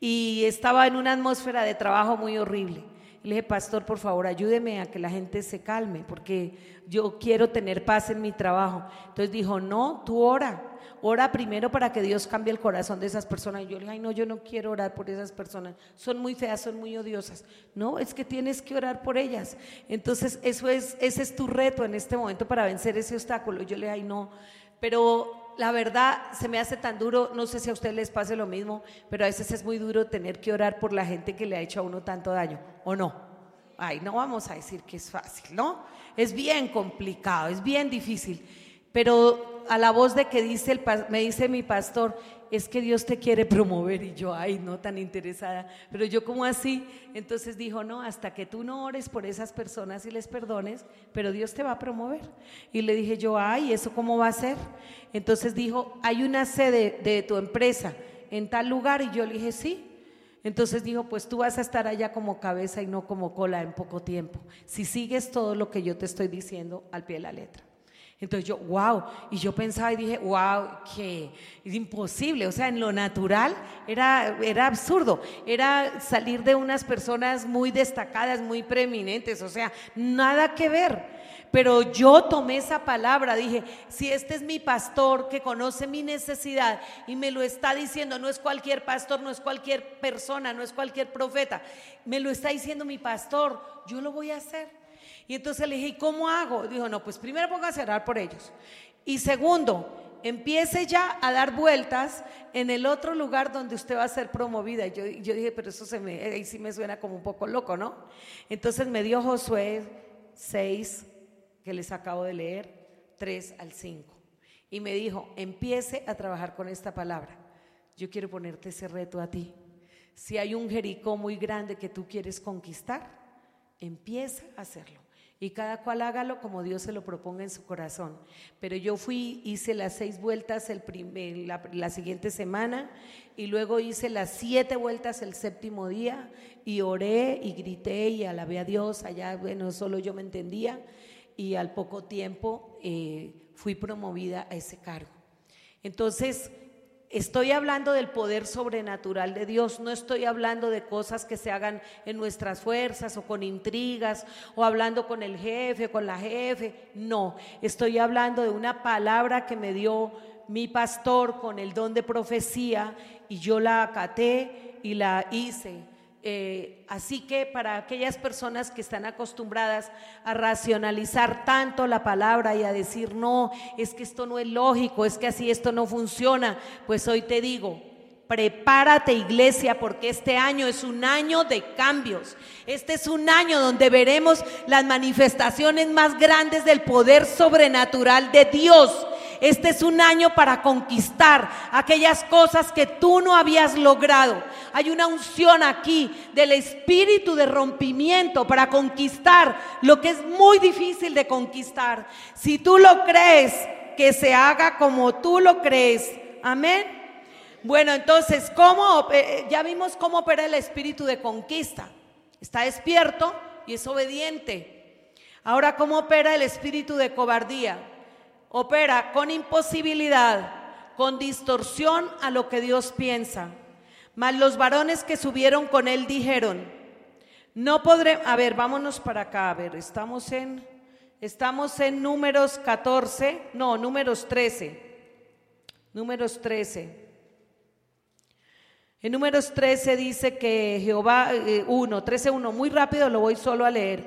y estaba en una atmósfera de trabajo muy horrible. Le dije, pastor, por favor, ayúdeme a que la gente se calme, porque yo quiero tener paz en mi trabajo. Entonces dijo, no, tú ora. Ora primero para que Dios cambie el corazón de esas personas. Y yo le dije, ay, no, yo no quiero orar por esas personas. Son muy feas, son muy odiosas. No, es que tienes que orar por ellas. Entonces, eso es, ese es tu reto en este momento para vencer ese obstáculo. Yo le dije, ay, no. Pero la verdad se me hace tan duro, no sé si a ustedes les pase lo mismo, pero a veces es muy duro tener que orar por la gente que le ha hecho a uno tanto daño, ¿o no? Ay, no vamos a decir que es fácil, ¿no? Es bien complicado, es bien difícil. Pero a la voz de que dice el, me dice mi pastor, es que Dios te quiere promover y yo, ay, no tan interesada, pero yo como así, entonces dijo, no, hasta que tú no ores por esas personas y les perdones, pero Dios te va a promover. Y le dije yo, ay, ¿eso cómo va a ser? Entonces dijo, hay una sede de tu empresa en tal lugar y yo le dije, sí. Entonces dijo, pues tú vas a estar allá como cabeza y no como cola en poco tiempo, si sigues todo lo que yo te estoy diciendo al pie de la letra. Entonces yo, wow, y yo pensaba y dije, wow, que es imposible, o sea, en lo natural era, era absurdo, era salir de unas personas muy destacadas, muy preeminentes, o sea, nada que ver. Pero yo tomé esa palabra, dije, si este es mi pastor que conoce mi necesidad y me lo está diciendo, no es cualquier pastor, no es cualquier persona, no es cualquier profeta, me lo está diciendo mi pastor, yo lo voy a hacer. Y entonces le dije, ¿y cómo hago? Dijo, no, pues primero póngase a orar por ellos. Y segundo, empiece ya a dar vueltas en el otro lugar donde usted va a ser promovida. Yo, yo dije, pero eso se me, sí me suena como un poco loco, ¿no? Entonces me dio Josué 6, que les acabo de leer, 3 al 5. Y me dijo, empiece a trabajar con esta palabra. Yo quiero ponerte ese reto a ti. Si hay un Jericó muy grande que tú quieres conquistar, empieza a hacerlo y cada cual hágalo como Dios se lo proponga en su corazón. Pero yo fui, hice las seis vueltas el la, siguiente semana y luego hice las siete vueltas el séptimo día y oré y grité y alabé a Dios. Allá, bueno, solo yo me entendía y al poco tiempo eh, fui promovida a ese cargo. Entonces, Estoy hablando del poder sobrenatural de Dios, no estoy hablando de cosas que se hagan en nuestras fuerzas o con intrigas o hablando con el jefe, con la jefe, no, estoy hablando de una palabra que me dio mi pastor con el don de profecía y yo la acaté y la hice eh, así que para aquellas personas que están acostumbradas a racionalizar tanto la palabra y a decir, no, es que esto no es lógico, es que así esto no funciona, pues hoy te digo, Prepárate iglesia porque este año es un año de cambios. Este es un año donde veremos las manifestaciones más grandes del poder sobrenatural de Dios. Este es un año para conquistar aquellas cosas que tú no habías logrado. Hay una unción aquí del espíritu de rompimiento para conquistar lo que es muy difícil de conquistar. Si tú lo crees, que se haga como tú lo crees. Amén. Bueno, entonces, ¿cómo? Eh, ya vimos cómo opera el espíritu de conquista. Está despierto y es obediente. Ahora, ¿cómo opera el espíritu de cobardía? opera con imposibilidad, con distorsión a lo que Dios piensa. Mas los varones que subieron con él dijeron, no podré, a ver, vámonos para acá, a ver, estamos en, estamos en números 14, no, números 13, números 13. En números 13 dice que Jehová, 1, eh, 13, 1, muy rápido lo voy solo a leer.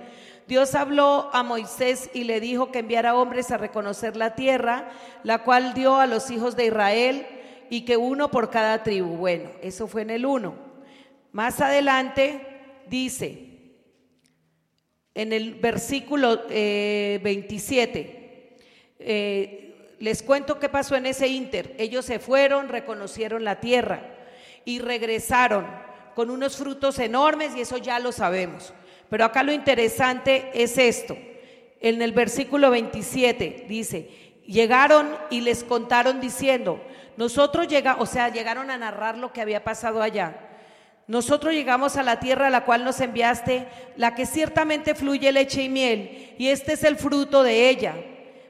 Dios habló a Moisés y le dijo que enviara hombres a reconocer la tierra, la cual dio a los hijos de Israel y que uno por cada tribu. Bueno, eso fue en el 1. Más adelante dice, en el versículo 27, eh, eh, les cuento qué pasó en ese inter. Ellos se fueron, reconocieron la tierra y regresaron con unos frutos enormes y eso ya lo sabemos. Pero acá lo interesante es esto. En el versículo 27 dice, llegaron y les contaron diciendo, nosotros llegamos, o sea, llegaron a narrar lo que había pasado allá. Nosotros llegamos a la tierra a la cual nos enviaste, la que ciertamente fluye leche y miel, y este es el fruto de ella.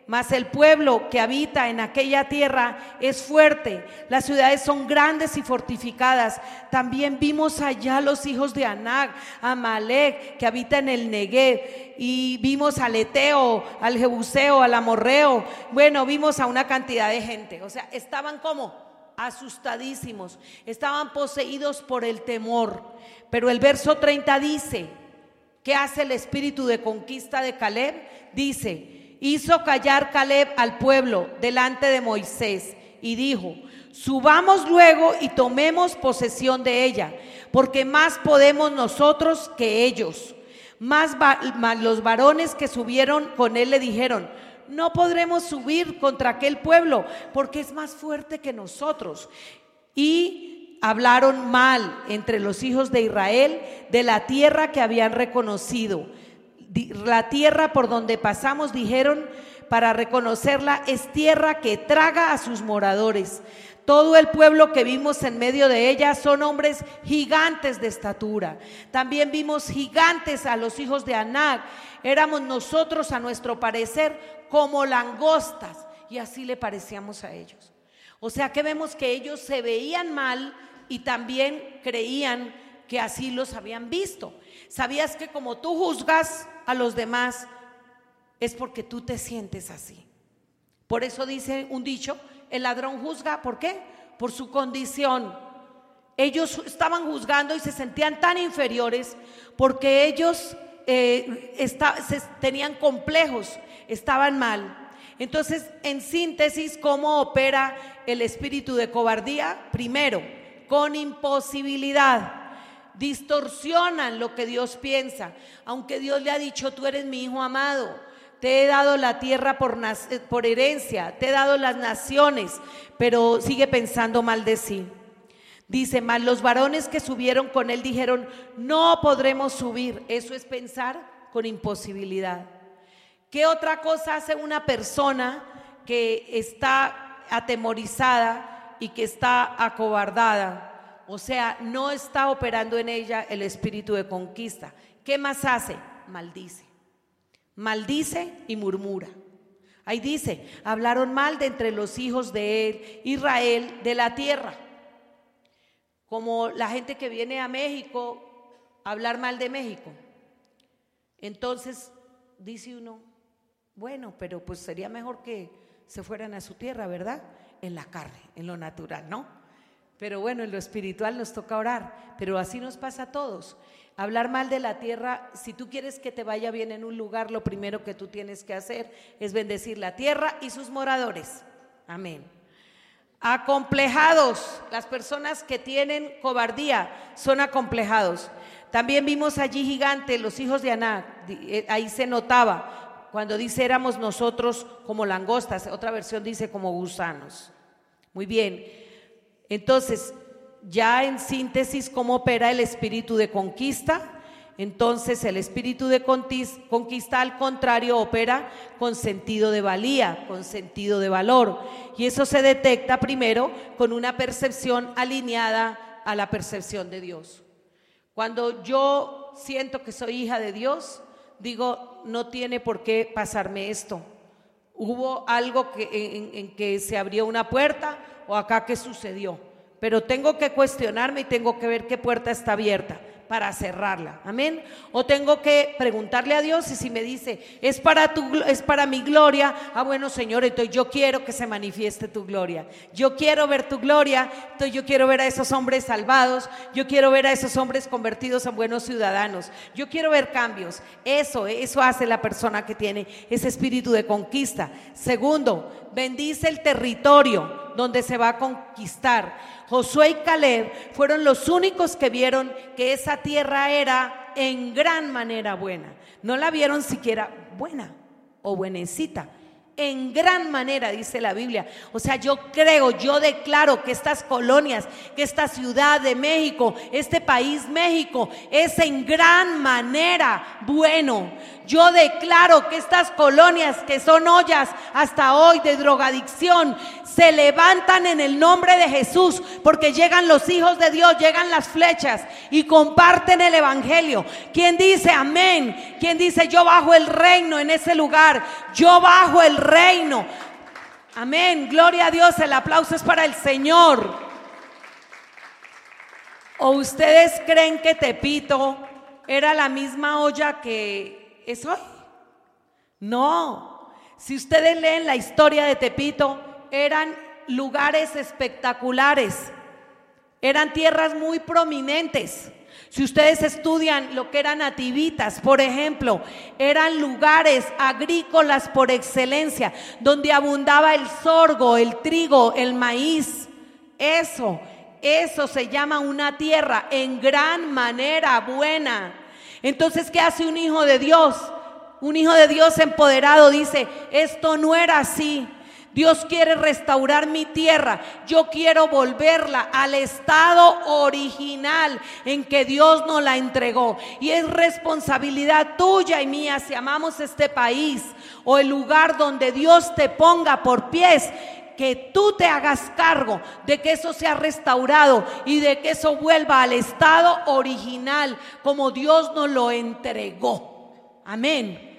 Mas el pueblo que habita en aquella tierra es fuerte. Las ciudades son grandes y fortificadas. También vimos allá los hijos de Anag, Amalek, que habita en el Negev. Y vimos al Eteo, al Jebuseo, al Amorreo. Bueno, vimos a una cantidad de gente. O sea, estaban como asustadísimos. Estaban poseídos por el temor. Pero el verso 30 dice, ¿qué hace el espíritu de conquista de Caleb? Dice, hizo callar Caleb al pueblo delante de Moisés y dijo, subamos luego y tomemos posesión de ella, porque más podemos nosotros que ellos. Más, los varones que subieron con él le dijeron, no podremos subir contra aquel pueblo, porque es más fuerte que nosotros. Y hablaron mal entre los hijos de Israel de la tierra que habían reconocido la tierra por donde pasamos, dijeron, para reconocerla, es tierra que traga a sus moradores. Todo el pueblo que vimos en medio de ella son hombres gigantes de estatura. También vimos gigantes a los hijos de Anac. Éramos nosotros, a nuestro parecer, como langostas. Y así le parecíamos a ellos. O sea que vemos que ellos se veían mal y también creían que así los habían visto. ¿Sabías que como tú juzgas a los demás es porque tú te sientes así? Por eso dice un dicho, el ladrón juzga, ¿por qué? Por su condición. Ellos estaban juzgando y se sentían tan inferiores porque ellos eh, tenían complejos, estaban mal. Entonces, en síntesis, ¿cómo opera el espíritu de cobardía? Primero, con imposibilidad distorsionan lo que Dios piensa. Aunque Dios le ha dicho, tú eres mi hijo amado, te he dado la tierra por, eh, por herencia, te he dado las naciones, pero sigue pensando mal de sí. Dice, mal los varones que subieron con él dijeron, no podremos subir. Eso es pensar con imposibilidad. ¿Qué otra cosa hace una persona que está atemorizada y que está acobardada? O sea, no está operando en ella el espíritu de conquista. ¿Qué más hace? Maldice. Maldice y murmura. Ahí dice, hablaron mal de entre los hijos de él, Israel, de la tierra. Como la gente que viene a México a hablar mal de México. Entonces dice uno, bueno, pero pues sería mejor que se fueran a su tierra, ¿verdad? En la carne, en lo natural, ¿no? Pero bueno, en lo espiritual nos toca orar, pero así nos pasa a todos. Hablar mal de la tierra, si tú quieres que te vaya bien en un lugar, lo primero que tú tienes que hacer es bendecir la tierra y sus moradores. Amén. Acomplejados, las personas que tienen cobardía son acomplejados. También vimos allí gigantes, los hijos de Aná, eh, ahí se notaba, cuando dice éramos nosotros como langostas, otra versión dice como gusanos. Muy bien. Entonces, ya en síntesis, ¿cómo opera el espíritu de conquista? Entonces el espíritu de conquista al contrario opera con sentido de valía, con sentido de valor. Y eso se detecta primero con una percepción alineada a la percepción de Dios. Cuando yo siento que soy hija de Dios, digo, no tiene por qué pasarme esto. Hubo algo que, en que se abrió una puerta, o acá qué sucedió. Pero tengo que cuestionarme y tengo que ver qué puerta está abierta para cerrarla. Amén. O tengo que preguntarle a Dios y si me dice, es para tu es para mi gloria, ah bueno, Señor, entonces yo quiero que se manifieste tu gloria. Yo quiero ver tu gloria, entonces yo quiero ver a esos hombres salvados, yo quiero ver a esos hombres convertidos en buenos ciudadanos. Yo quiero ver cambios. Eso, eso hace la persona que tiene ese espíritu de conquista. Segundo, bendice el territorio donde se va a conquistar. Josué y Caleb fueron los únicos que vieron que esa tierra era en gran manera buena. No la vieron siquiera buena o buenecita en gran manera, dice la Biblia. O sea, yo creo, yo declaro que estas colonias, que esta ciudad de México, este país México, es en gran manera bueno. Yo declaro que estas colonias que son ollas hasta hoy de drogadicción se levantan en el nombre de Jesús porque llegan los hijos de Dios, llegan las flechas y comparten el Evangelio. ¿Quién dice amén? ¿Quién dice yo bajo el reino en ese lugar? Yo bajo el reino. Amén, gloria a Dios, el aplauso es para el Señor. ¿O ustedes creen que Tepito era la misma olla que es hoy? No, si ustedes leen la historia de Tepito, eran lugares espectaculares, eran tierras muy prominentes. Si ustedes estudian lo que eran nativitas, por ejemplo, eran lugares agrícolas por excelencia, donde abundaba el sorgo, el trigo, el maíz. Eso, eso se llama una tierra en gran manera buena. Entonces, ¿qué hace un hijo de Dios? Un hijo de Dios empoderado dice, esto no era así. Dios quiere restaurar mi tierra. Yo quiero volverla al estado original en que Dios nos la entregó. Y es responsabilidad tuya y mía si amamos este país o el lugar donde Dios te ponga por pies que tú te hagas cargo de que eso sea restaurado y de que eso vuelva al estado original como Dios nos lo entregó. Amén.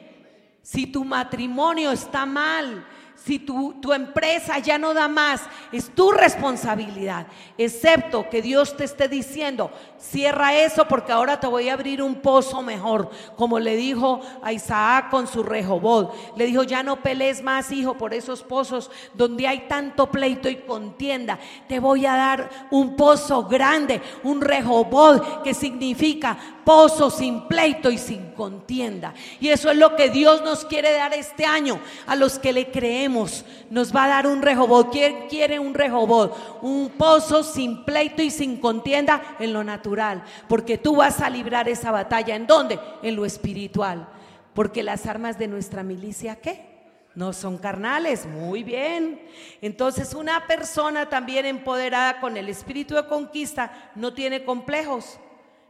Si tu matrimonio está mal, si tu, tu, empresa ya no da más, es tu responsabilidad, excepto que Dios te esté diciendo, cierra eso porque ahora te voy a abrir un pozo mejor, como le dijo a Isaac con su rehobod. Le dijo, ya no pelees más, hijo, por esos pozos donde hay tanto pleito y contienda. Te voy a dar un pozo grande, un rehobod, que significa pozo sin pleito y sin contienda. Y eso es lo que Dios nos quiere dar este año a los que le creemos nos va a dar un rehobot. ¿Quién quiere un rehobot? Un pozo sin pleito y sin contienda en lo natural. Porque tú vas a librar esa batalla. ¿En dónde? En lo espiritual. Porque las armas de nuestra milicia, ¿qué? No son carnales, muy bien. Entonces una persona también empoderada con el espíritu de conquista no tiene complejos.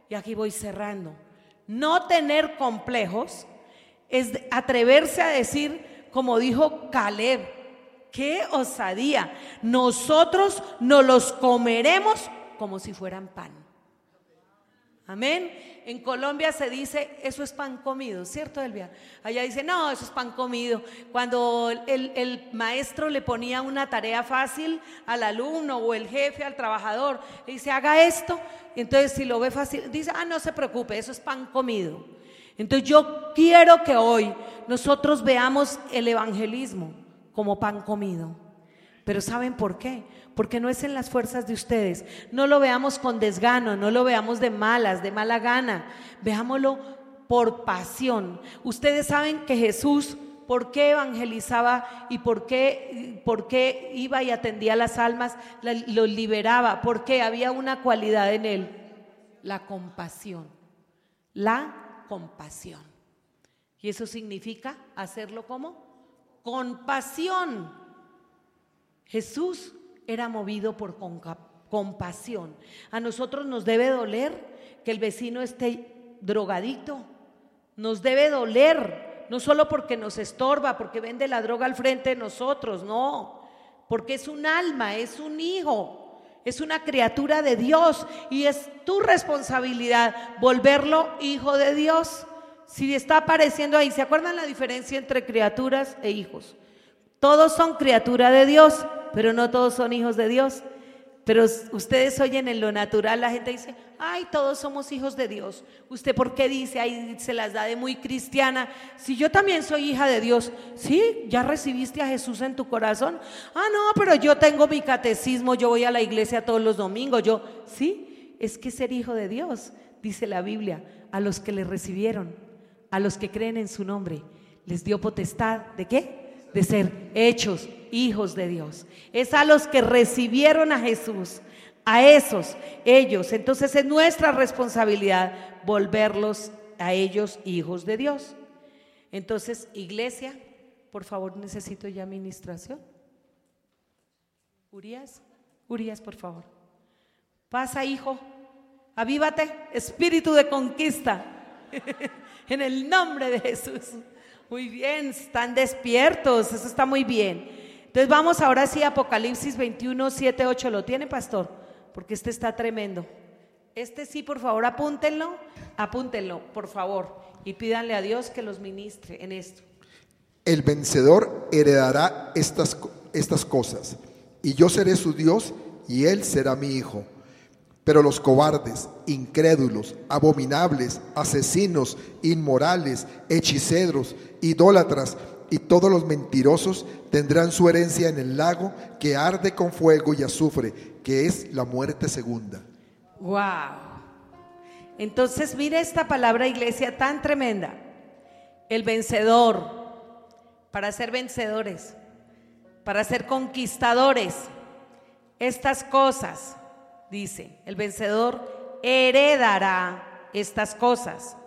Y aquí voy cerrando. No tener complejos es atreverse a decir, como dijo Caleb, qué osadía. Nosotros nos los comeremos como si fueran pan. Amén. En Colombia se dice, eso es pan comido, ¿cierto, Elvia? Allá dice, no, eso es pan comido. Cuando el, el, maestro le ponía una tarea fácil al alumno o el jefe al trabajador, le dice, haga esto. Entonces, si lo ve fácil, dice, ah, no se preocupe, eso es pan comido. Entonces, yo quiero que hoy nosotros veamos el evangelismo como pan comido. Pero ¿saben por qué? Porque no es en las fuerzas de ustedes. No lo veamos con desgano, no lo veamos de malas, de mala gana. Veámoslo por pasión. Ustedes saben que Jesús, ¿por qué evangelizaba y por qué, por qué iba y atendía las almas? Los liberaba. Porque había una cualidad en él, la compasión. La compasión. Y eso significa hacerlo como compasión. Jesús era movido por compasión. A nosotros nos debe doler que el vecino esté drogadito. Nos debe doler, no solo porque nos estorba, porque vende la droga al frente de nosotros, no, porque es un alma, es un hijo, es una criatura de Dios y es tu responsabilidad volverlo hijo de Dios si está apareciendo ahí, ¿se acuerdan la diferencia entre criaturas e hijos? Todos son criatura de Dios, pero no todos son hijos de Dios. Pero ustedes oyen en lo natural, la gente dice, ay, todos somos hijos de Dios. ¿Usted por qué dice, ahí se las da de muy cristiana? Si yo también soy hija de Dios, ¿sí? ¿Ya recibiste a Jesús en tu corazón? Ah, no, pero yo tengo mi catecismo, yo voy a la iglesia todos los domingos, yo, ¿sí? Es que ser hijo de Dios, dice la Biblia, a los que le recibieron a los que creen en su nombre, les dio potestad de qué? De ser hechos hijos de Dios. Es a los que recibieron a Jesús, a esos, ellos. Entonces es nuestra responsabilidad volverlos a ellos hijos de Dios. Entonces, iglesia, por favor, necesito ya administración. Urias, Urias, por favor. Pasa, hijo. Avívate, espíritu de conquista. [LAUGHS] en el nombre de Jesús. Muy bien, están despiertos, eso está muy bien. Entonces vamos ahora sí Apocalipsis 21, 7, 8. ¿Lo tiene, pastor? Porque este está tremendo. Este sí, por favor, apúntenlo, apúntenlo, por favor, y pídanle a Dios que los ministre en esto. El vencedor heredará estas, estas cosas, y yo seré su Dios, y él será mi hijo. Pero los cobardes, incrédulos, abominables, asesinos, inmorales, hechiceros, idólatras y todos los mentirosos tendrán su herencia en el lago que arde con fuego y azufre, que es la muerte segunda. Wow. Entonces, mire esta palabra, iglesia, tan tremenda. El vencedor, para ser vencedores, para ser conquistadores, estas cosas, dice, el vencedor heredará estas cosas.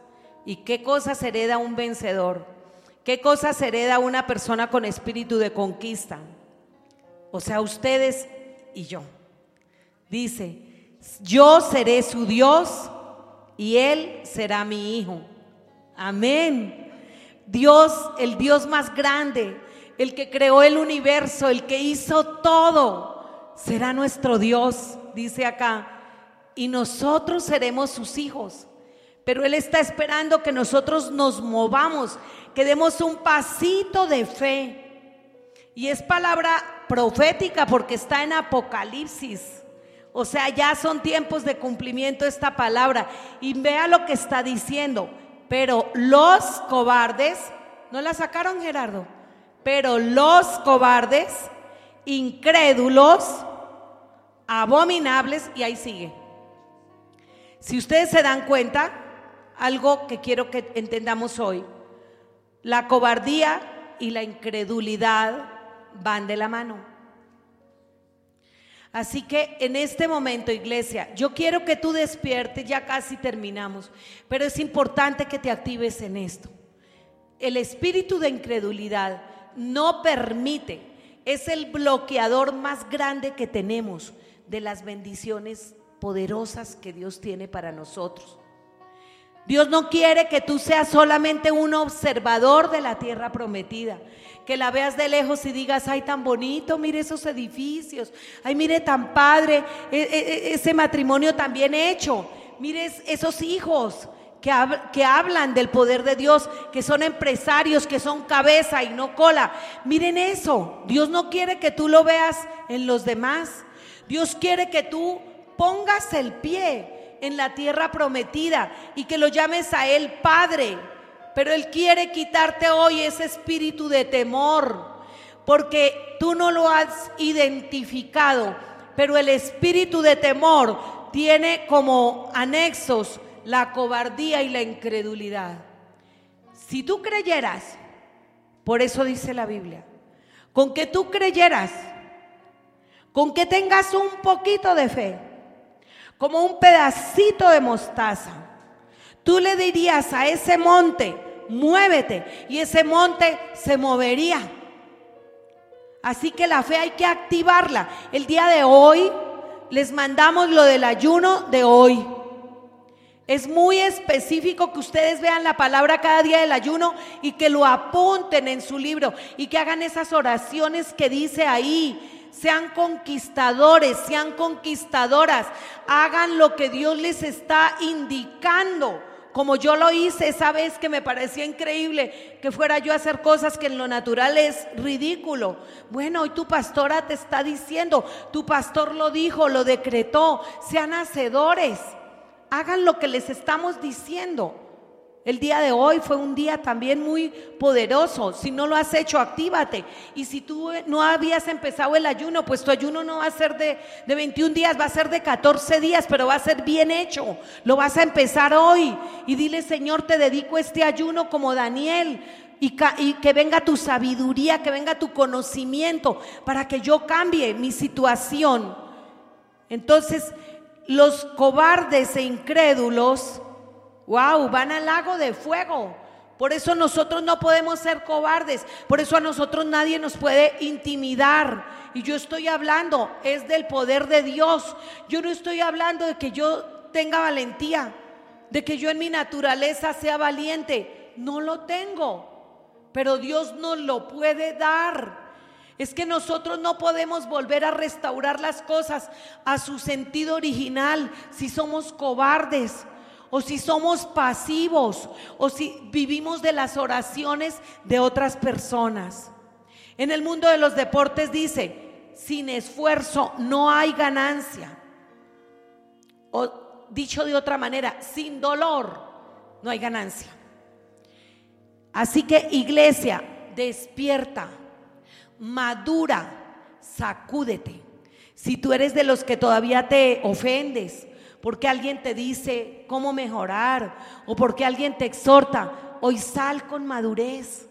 ¿Y qué cosas hereda un vencedor? ¿Qué cosas hereda una persona con espíritu de conquista? O sea, ustedes y yo. Dice, yo seré su Dios y él será mi hijo. Amén. Dios, el Dios más grande, el que creó el universo, el que hizo todo, será nuestro Dios, dice acá. Y nosotros seremos sus hijos. Pero Él está esperando que nosotros nos movamos, que demos un pasito de fe. Y es palabra profética porque está en Apocalipsis. O sea, ya son tiempos de cumplimiento esta palabra. Y vea lo que está diciendo. Pero los cobardes, ¿no la sacaron Gerardo? Pero los cobardes, incrédulos, abominables, y ahí sigue. Si ustedes se dan cuenta, algo que quiero que entendamos hoy, la cobardía y la incredulidad van de la mano. Así que en este momento, iglesia, yo quiero que tú despiertes, ya casi terminamos, pero es importante que te actives en esto. El espíritu de incredulidad no permite, es el bloqueador más grande que tenemos de las bendiciones poderosas que Dios tiene para nosotros. Dios no quiere que tú seas solamente un observador de la tierra prometida, que la veas de lejos y digas, ay, tan bonito, mire esos edificios, ay, mire tan padre, e- e- ese matrimonio tan bien hecho, mire es- esos hijos que, que hablan del poder de Dios, que son empresarios, que son cabeza y no cola. Miren eso, Dios no quiere que tú lo veas en los demás, Dios quiere que tú pongas el pie en la tierra prometida y que lo llames a Él Padre. Pero Él quiere quitarte hoy ese espíritu de temor, porque tú no lo has identificado, pero el espíritu de temor tiene como anexos la cobardía y la incredulidad. Si tú creyeras, por eso dice la Biblia, con que tú creyeras, con que tengas un poquito de fe, como un pedacito de mostaza. Tú le dirías a ese monte, muévete, y ese monte se movería. Así que la fe hay que activarla. El día de hoy les mandamos lo del ayuno de hoy. Es muy específico que ustedes vean la palabra cada día del ayuno y que lo apunten en su libro y que hagan esas oraciones que dice ahí sean conquistadores, sean conquistadoras, hagan lo que Dios les está indicando. Como yo lo hice esa vez que me parecía increíble que fuera yo a hacer cosas que en lo natural es ridículo. Bueno, hoy tu pastora te está diciendo, tu pastor lo dijo, lo decretó, sean hacedores, hagan lo que les estamos diciendo. El día de hoy fue un día también muy poderoso. Si no lo has hecho, actívate. Y si tú no habías empezado el ayuno, pues tu ayuno no va a ser de, de 21 días, va a ser de 14 días, pero va a ser bien hecho. Lo vas a empezar hoy. Y dile, Señor, te dedico este ayuno como Daniel. Y que venga tu sabiduría, que venga tu conocimiento, para que yo cambie mi situación. Entonces, los cobardes e incrédulos Wow, van al lago de fuego. Por eso nosotros no podemos ser cobardes. Por eso a nosotros nadie nos puede intimidar. Y yo estoy hablando, es del poder de Dios. Yo no estoy hablando de que yo tenga valentía, de que yo en mi naturaleza sea valiente. No lo tengo. Pero Dios nos lo puede dar. Es que nosotros no podemos volver a restaurar las cosas a su sentido original si somos cobardes. O si somos pasivos, o si vivimos de las oraciones de otras personas. En el mundo de los deportes dice, sin esfuerzo no hay ganancia. O dicho de otra manera, sin dolor no hay ganancia. Así que iglesia, despierta, madura, sacúdete. Si tú eres de los que todavía te ofendes, porque alguien te dice cómo mejorar o porque alguien te exhorta, hoy sal con madurez.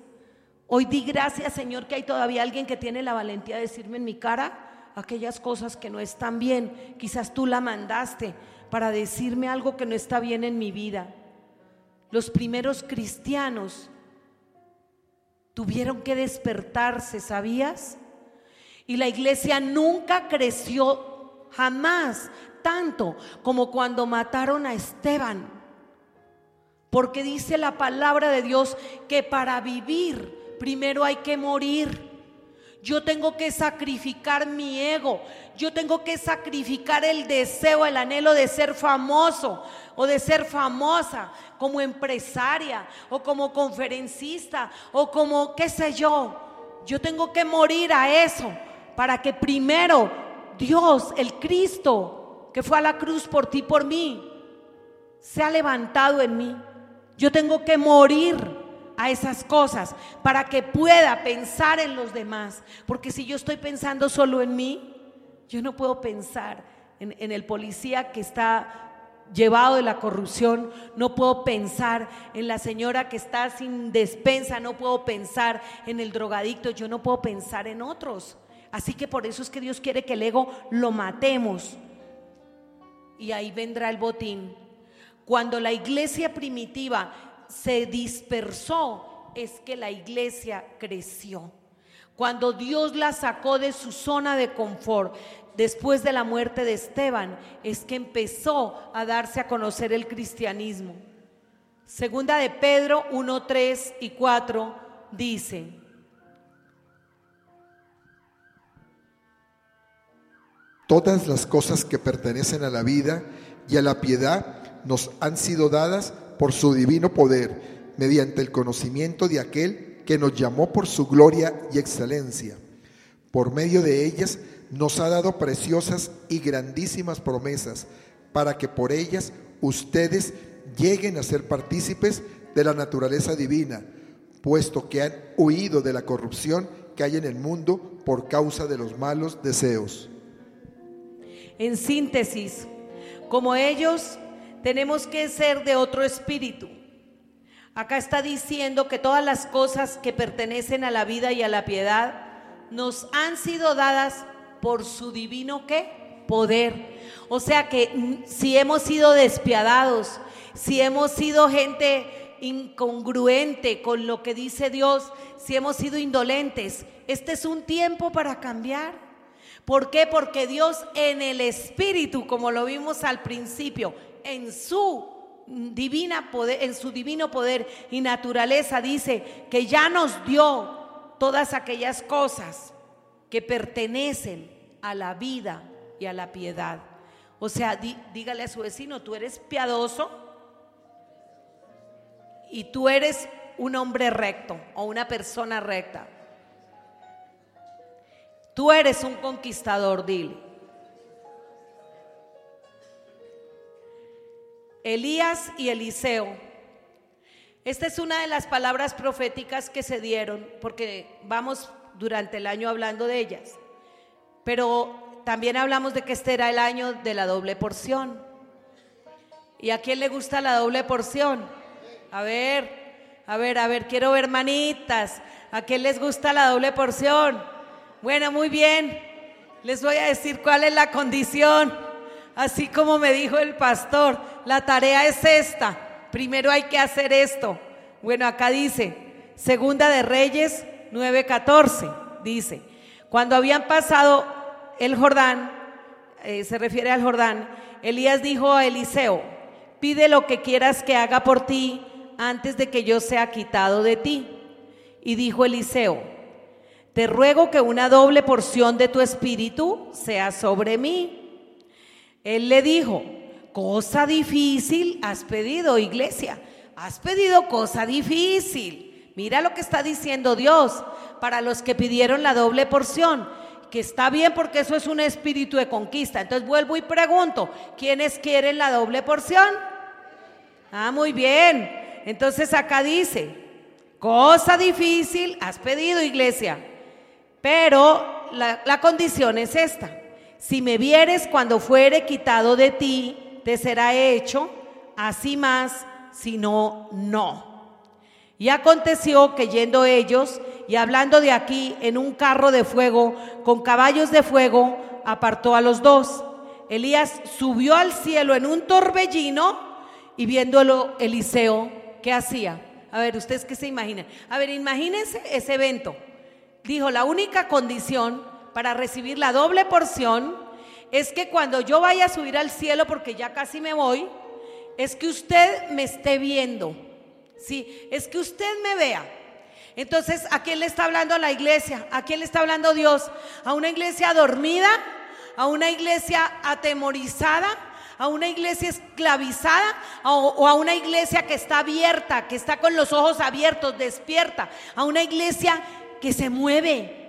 Hoy di gracias, Señor, que hay todavía alguien que tiene la valentía de decirme en mi cara aquellas cosas que no están bien. Quizás tú la mandaste para decirme algo que no está bien en mi vida. Los primeros cristianos tuvieron que despertarse, ¿sabías? Y la iglesia nunca creció jamás tanto como cuando mataron a Esteban. Porque dice la palabra de Dios que para vivir primero hay que morir. Yo tengo que sacrificar mi ego. Yo tengo que sacrificar el deseo, el anhelo de ser famoso o de ser famosa como empresaria o como conferencista o como qué sé yo. Yo tengo que morir a eso para que primero Dios, el Cristo, que fue a la cruz por ti, por mí, se ha levantado en mí. Yo tengo que morir a esas cosas para que pueda pensar en los demás. Porque si yo estoy pensando solo en mí, yo no puedo pensar en, en el policía que está llevado de la corrupción, no puedo pensar en la señora que está sin despensa, no puedo pensar en el drogadicto, yo no puedo pensar en otros. Así que por eso es que Dios quiere que el ego lo matemos y ahí vendrá el botín. Cuando la iglesia primitiva se dispersó, es que la iglesia creció. Cuando Dios la sacó de su zona de confort, después de la muerte de Esteban, es que empezó a darse a conocer el cristianismo. Segunda de Pedro 1, 3 y 4 dice, Todas las cosas que pertenecen a la vida y a la piedad nos han sido dadas por su divino poder, mediante el conocimiento de aquel que nos llamó por su gloria y excelencia. Por medio de ellas nos ha dado preciosas y grandísimas promesas, para que por ellas ustedes lleguen a ser partícipes de la naturaleza divina, puesto que han huido de la corrupción que hay en el mundo por causa de los malos deseos. En síntesis, como ellos, tenemos que ser de otro espíritu. Acá está diciendo que todas las cosas que pertenecen a la vida y a la piedad nos han sido dadas por su divino qué? Poder. O sea que si hemos sido despiadados, si hemos sido gente incongruente con lo que dice Dios, si hemos sido indolentes, este es un tiempo para cambiar. ¿Por qué? Porque Dios en el Espíritu, como lo vimos al principio, en su divina poder, en su divino poder y naturaleza dice que ya nos dio todas aquellas cosas que pertenecen a la vida y a la piedad. O sea, dígale a su vecino, tú eres piadoso y tú eres un hombre recto o una persona recta. Tú eres un conquistador, dile. Elías y Eliseo. Esta es una de las palabras proféticas que se dieron, porque vamos durante el año hablando de ellas. Pero también hablamos de que este era el año de la doble porción. ¿Y a quién le gusta la doble porción? A ver, a ver, a ver, quiero ver manitas. ¿A quién les gusta la doble porción? Bueno, muy bien. Les voy a decir cuál es la condición. Así como me dijo el pastor, la tarea es esta. Primero hay que hacer esto. Bueno, acá dice, Segunda de Reyes 9:14, dice, cuando habían pasado el Jordán, eh, se refiere al Jordán, Elías dijo a Eliseo, pide lo que quieras que haga por ti antes de que yo sea quitado de ti. Y dijo Eliseo, te ruego que una doble porción de tu espíritu sea sobre mí. Él le dijo, cosa difícil has pedido, iglesia. Has pedido cosa difícil. Mira lo que está diciendo Dios para los que pidieron la doble porción que está bien porque eso es un espíritu de conquista. Entonces vuelvo y pregunto, ¿quiénes quieren la doble porción? Ah, muy bien. Entonces acá dice, cosa difícil has pedido, iglesia, pero la, la condición es esta. Si me vieres cuando fuere quitado de ti, te será hecho, así más, si no, no. Y aconteció que yendo ellos y hablando de aquí en un carro de fuego con caballos de fuego, apartó a los dos. Elías subió al cielo en un torbellino y viéndolo Eliseo, ¿qué hacía? A ver, ¿ustedes qué se imaginan? A ver, imagínense ese evento. Dijo, la única condición para recibir la doble porción es que cuando yo vaya a subir al cielo, porque ya casi me voy, es que usted me esté viendo. Sí, es que usted me vea. Entonces, ¿a quién le está hablando la iglesia? ¿A quién le está hablando Dios? ¿A una iglesia dormida? ¿A una iglesia atemorizada? ¿A una iglesia esclavizada? ¿O, a una iglesia que está abierta, que está con los ojos abiertos, despierta? ¿A una iglesia que se mueve?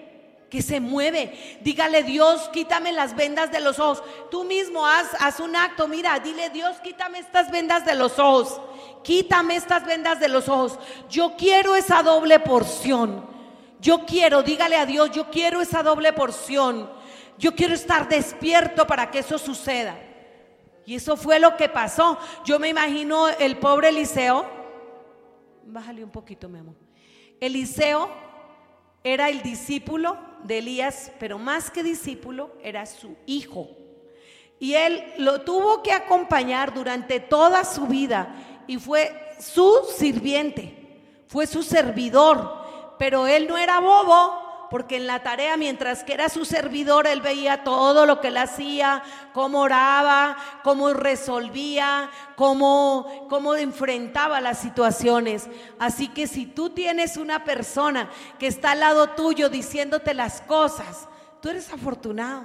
que se mueve. Dígale, Dios, quítame las vendas de los ojos. Tú mismo haz, haz un acto, mira, dile, Dios, quítame estas vendas de los ojos. Quítame estas vendas de los ojos. Yo quiero esa doble porción. Yo quiero, dígale a Dios, yo quiero esa doble porción. Yo quiero estar despierto para que eso suceda. Y eso fue lo que pasó. Yo me imagino el pobre Eliseo. Bájale un poquito, mi amor. Eliseo era el discípulo de Elías, pero más que discípulo, era su hijo. Y él lo tuvo que acompañar durante toda su vida y fue su sirviente, fue su servidor, pero él no era bobo. Porque en la tarea, mientras que era su servidor, él veía todo lo que él hacía, cómo oraba, cómo resolvía, cómo, cómo enfrentaba las situaciones. Así que si tú tienes una persona que está al lado tuyo diciéndote las cosas, tú eres afortunado.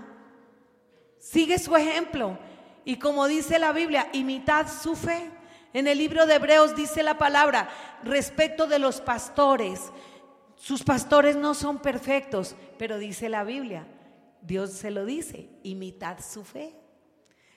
Sigue su ejemplo. Y como dice la Biblia, imitad su fe. En el libro de Hebreos dice la palabra respecto de los pastores. Sus pastores no son perfectos, pero dice la Biblia, Dios se lo dice, imitad su fe.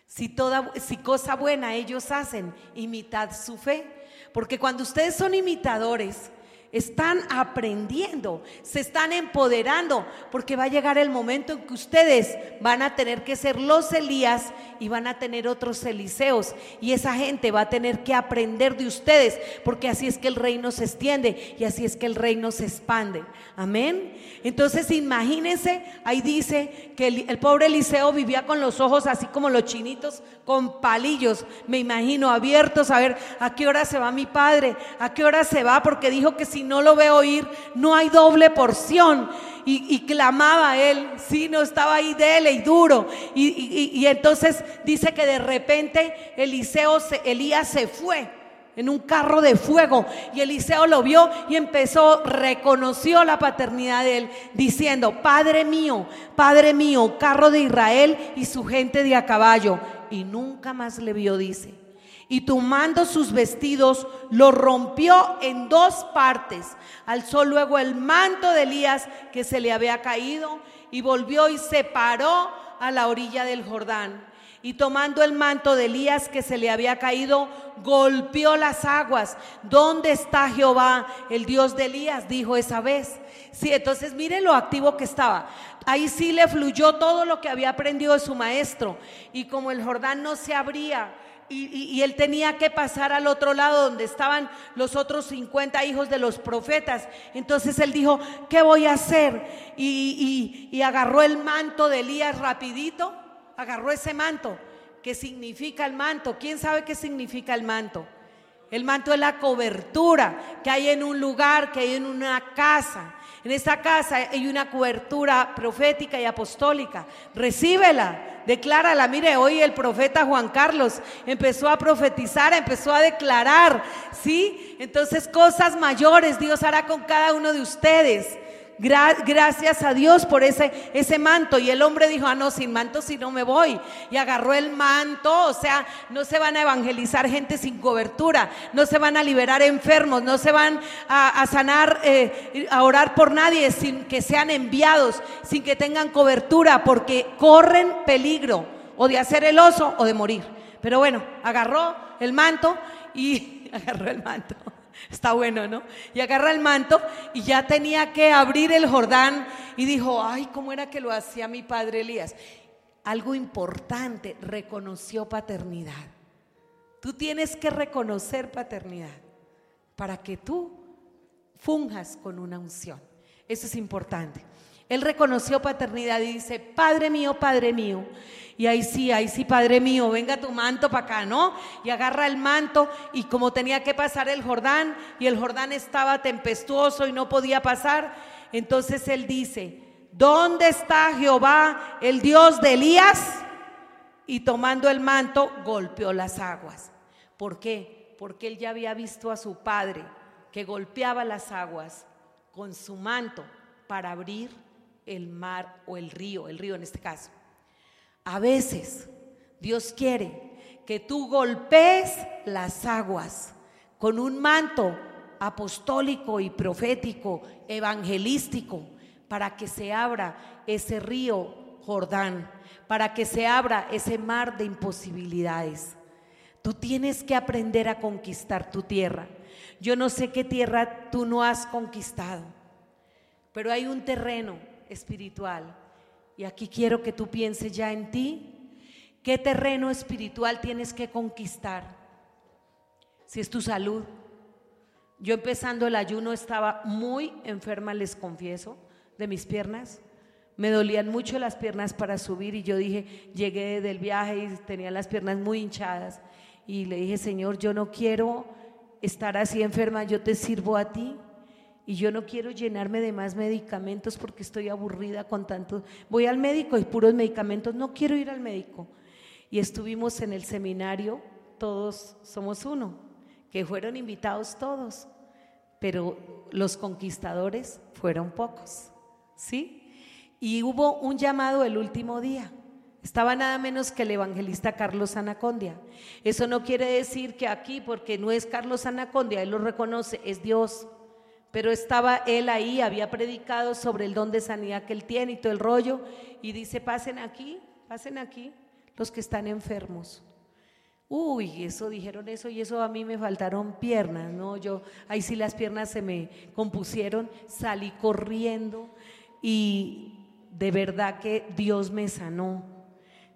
Si, toda, si cosa buena ellos hacen, imitad su fe. Porque cuando ustedes son imitadores, están aprendiendo, se están empoderando, porque va a llegar el momento en que ustedes van a tener que ser los Elías y van a tener otros Eliseos. Y esa gente va a tener que aprender de ustedes, porque así es que el reino se extiende y así es que el reino se expande. Amén. Entonces imagínense, ahí dice que el, pobre Eliseo vivía con los ojos así como los chinitos, con palillos, me imagino, abiertos a ver a qué hora se va mi padre, a qué hora se va, porque dijo que si no lo veo ir, no hay doble porción. Y, clamaba él, sí, no estaba ahí dele y duro. Y, entonces dice que de repente Eliseo, Elías se fue en un carro de fuego. Y Eliseo lo vio y empezó, reconoció la paternidad de él, diciendo, Padre mío, Padre mío, carro de Israel y su gente de a caballo. Y nunca más le vio, dice. Y tomando sus vestidos, lo rompió en dos partes. Alzó luego el manto de Elías que se le había caído y volvió y se paró a la orilla del Jordán y tomando el manto de Elías que se le había caído, golpeó las aguas. ¿Dónde está Jehová, el Dios de Elías? Dijo esa vez. Sí, entonces miren lo activo que estaba. Ahí sí le fluyó todo lo que había aprendido de su maestro. Y como el Jordán no se abría, y, él tenía que pasar al otro lado donde estaban los otros 50 hijos de los profetas. Entonces él dijo, ¿qué voy a hacer? y agarró el manto de Elías rapidito agarró ese manto. ¿Qué significa el manto? ¿Quién sabe qué significa el manto? El manto es la cobertura que hay en un lugar, que hay en una casa. En esa casa hay una cobertura profética y apostólica. Recíbela, declárala. Mire, hoy el profeta Juan Carlos empezó a profetizar, empezó a declarar, ¿sí? Entonces cosas mayores Dios hará con cada uno de ustedes gracias a Dios por ese, ese manto. Y el hombre dijo, ah, no, sin manto si no me voy. Y agarró el manto, o sea, no se van a evangelizar gente sin cobertura, no se van a liberar enfermos, no se van a, sanar, eh, a orar por nadie sin que sean enviados, sin que tengan cobertura, porque corren peligro o de hacer el oso o de morir. Pero bueno, agarró el manto y [LAUGHS] agarró el manto. Está bueno, ¿no? Y agarra el manto y ya tenía que abrir el Jordán y dijo, ay, ¿cómo era que lo hacía mi padre Elías? Algo importante, reconoció paternidad. Tú tienes que reconocer paternidad para que tú funjas con una unción. Eso es importante. Él reconoció paternidad y dice, Padre mío, Padre mío. Y ahí sí, ahí sí, Padre mío, venga tu manto para acá, ¿no? Y agarra el manto y como tenía que pasar el Jordán y el Jordán estaba tempestuoso y no podía pasar, entonces él dice, ¿dónde está Jehová, el Dios de Elías? Y tomando el manto, golpeó las aguas. ¿Por qué? Porque él ya había visto a su padre que golpeaba las aguas con su manto para abrir el mar o el río, el río en este caso. A veces Dios quiere que tú golpees las aguas con un manto apostólico y profético, evangelístico, para que se abra ese río Jordán, para que se abra ese mar de imposibilidades. Tú tienes que aprender a conquistar tu tierra. Yo no sé qué tierra tú no has conquistado, pero hay un terreno espiritual. Y aquí quiero que tú pienses ya en ti. ¿Qué terreno espiritual tienes que conquistar? Si es tu salud. Yo empezando el ayuno estaba muy enferma, les confieso, de mis piernas. Me dolían mucho las piernas para subir y yo dije, llegué del viaje y tenía las piernas muy hinchadas. Y le dije, Señor, yo no quiero estar así enferma, yo te sirvo a ti. Y yo no quiero llenarme de más medicamentos porque estoy aburrida con tanto. Voy al médico y puros medicamentos, no quiero ir al médico. Y estuvimos en el seminario, todos somos uno, que fueron invitados todos, pero los conquistadores fueron pocos, ¿sí? Y hubo un llamado el último día. Estaba nada menos que el evangelista Carlos Anacondia. Eso no quiere decir que aquí, porque no es Carlos Anacondia, él lo reconoce, es Dios pero estaba él ahí, había predicado sobre el don de sanidad que él tiene y todo el rollo, y dice, pasen aquí, pasen aquí, los que están enfermos. Uy, eso dijeron eso y eso a mí me faltaron piernas, ¿no? Yo, ahí sí las piernas se me compusieron, salí corriendo y de verdad que Dios me sanó.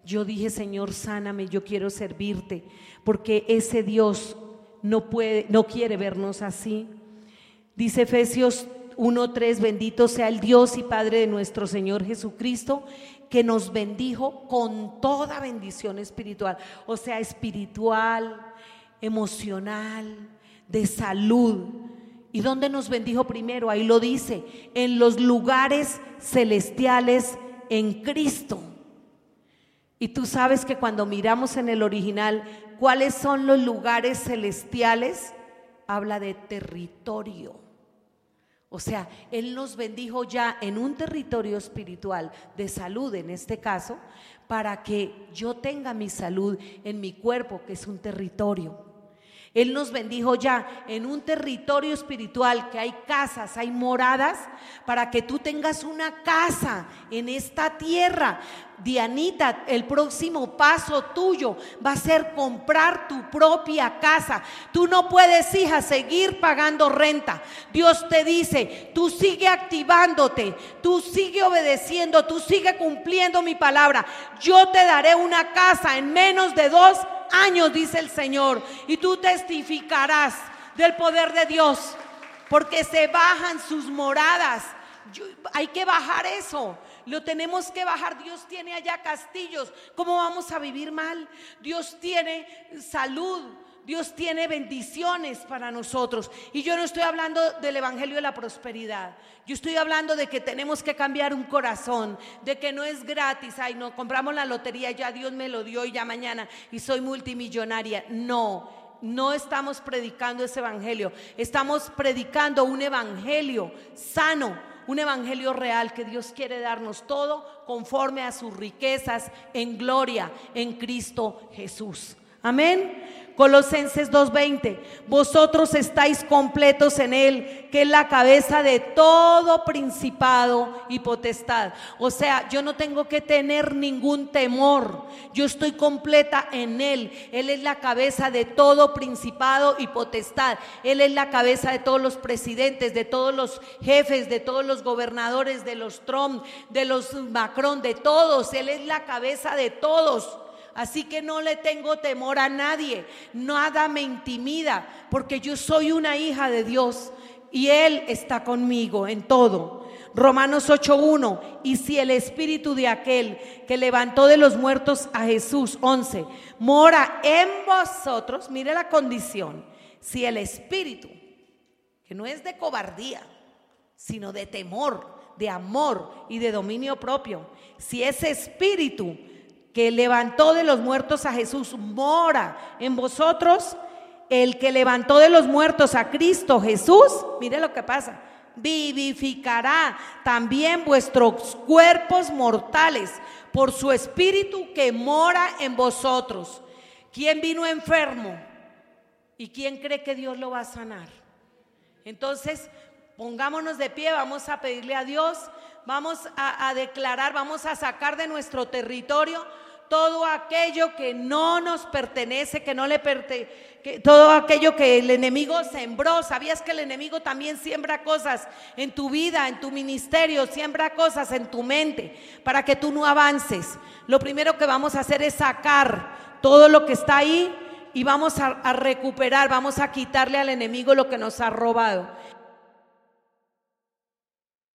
Yo dije, Señor, sáname, yo quiero servirte, porque ese Dios no puede, no quiere vernos así. Dice Efesios 1.3, bendito sea el Dios y Padre de nuestro Señor Jesucristo, que nos bendijo con toda bendición espiritual, o sea, espiritual, emocional, de salud. ¿Y dónde nos bendijo primero? Ahí lo dice, en los lugares celestiales en Cristo. Y tú sabes que cuando miramos en el original, ¿cuáles son los lugares celestiales? Habla de territorio. O sea, Él nos bendijo ya en un territorio espiritual de salud, en este caso, para que yo tenga mi salud en mi cuerpo, que es un territorio. Él nos bendijo ya en un territorio espiritual que hay casas, hay moradas, para que tú tengas una casa en esta tierra. Dianita, el próximo paso tuyo va a ser comprar tu propia casa. Tú no puedes, hija, seguir pagando renta. Dios te dice, tú sigue activándote, tú sigue obedeciendo, tú sigue cumpliendo mi palabra. Yo te daré una casa en menos de dos años, dice el Señor, y tú testificarás del poder de Dios, porque se bajan sus moradas. hay que bajar eso. Lo tenemos que bajar. Dios tiene allá castillos. ¿Cómo vamos a vivir mal? Dios tiene salud. Dios tiene bendiciones para nosotros. Y yo no estoy hablando del Evangelio de la Prosperidad. Yo estoy hablando de que tenemos que cambiar un corazón, de que no es gratis. Ay, no, compramos la lotería, ya Dios me lo dio y ya mañana y soy multimillonaria. No. No estamos predicando ese evangelio, estamos predicando un evangelio sano, un evangelio real que Dios quiere darnos todo conforme a sus riquezas en gloria en Cristo Jesús. Amén. Colosenses 2:20, vosotros estáis completos en Él, que es la cabeza de todo principado y potestad. O sea, yo no tengo que tener ningún temor, yo estoy completa en Él. Él es la cabeza de todo principado y potestad. Él es la cabeza de todos los presidentes, de todos los jefes, de todos los gobernadores, de los Trump, de los Macron, de todos. Él es la cabeza de todos. Así que no le tengo temor a nadie. Nada me intimida porque yo soy una hija de Dios y Él está conmigo en todo. Romanos 8.1, y si el espíritu de aquel que levantó de los muertos a Jesús, 11, mora en vosotros, mire la condición, si el espíritu, que no es de cobardía, sino de temor, de amor y de dominio propio, si ese espíritu que levantó de los muertos a Jesús mora en vosotros, el que levantó de los muertos a Cristo Jesús, mire lo que pasa, vivificará también vuestros cuerpos mortales por su espíritu que mora en vosotros. ¿Quién vino enfermo? ¿Y quién cree que Dios lo va a sanar? Entonces, pongámonos de pie, vamos a pedirle a Dios, vamos a, a declarar, vamos a sacar de nuestro territorio todo aquello que no nos pertenece, que no le pertenece, todo aquello que el enemigo sembró. ¿Sabías que el enemigo también siembra cosas en tu vida, en tu ministerio, siembra cosas en tu mente para que tú no avances? Lo primero que vamos a hacer es sacar todo lo que está ahí y vamos a, a recuperar, vamos a quitarle al enemigo lo que nos ha robado.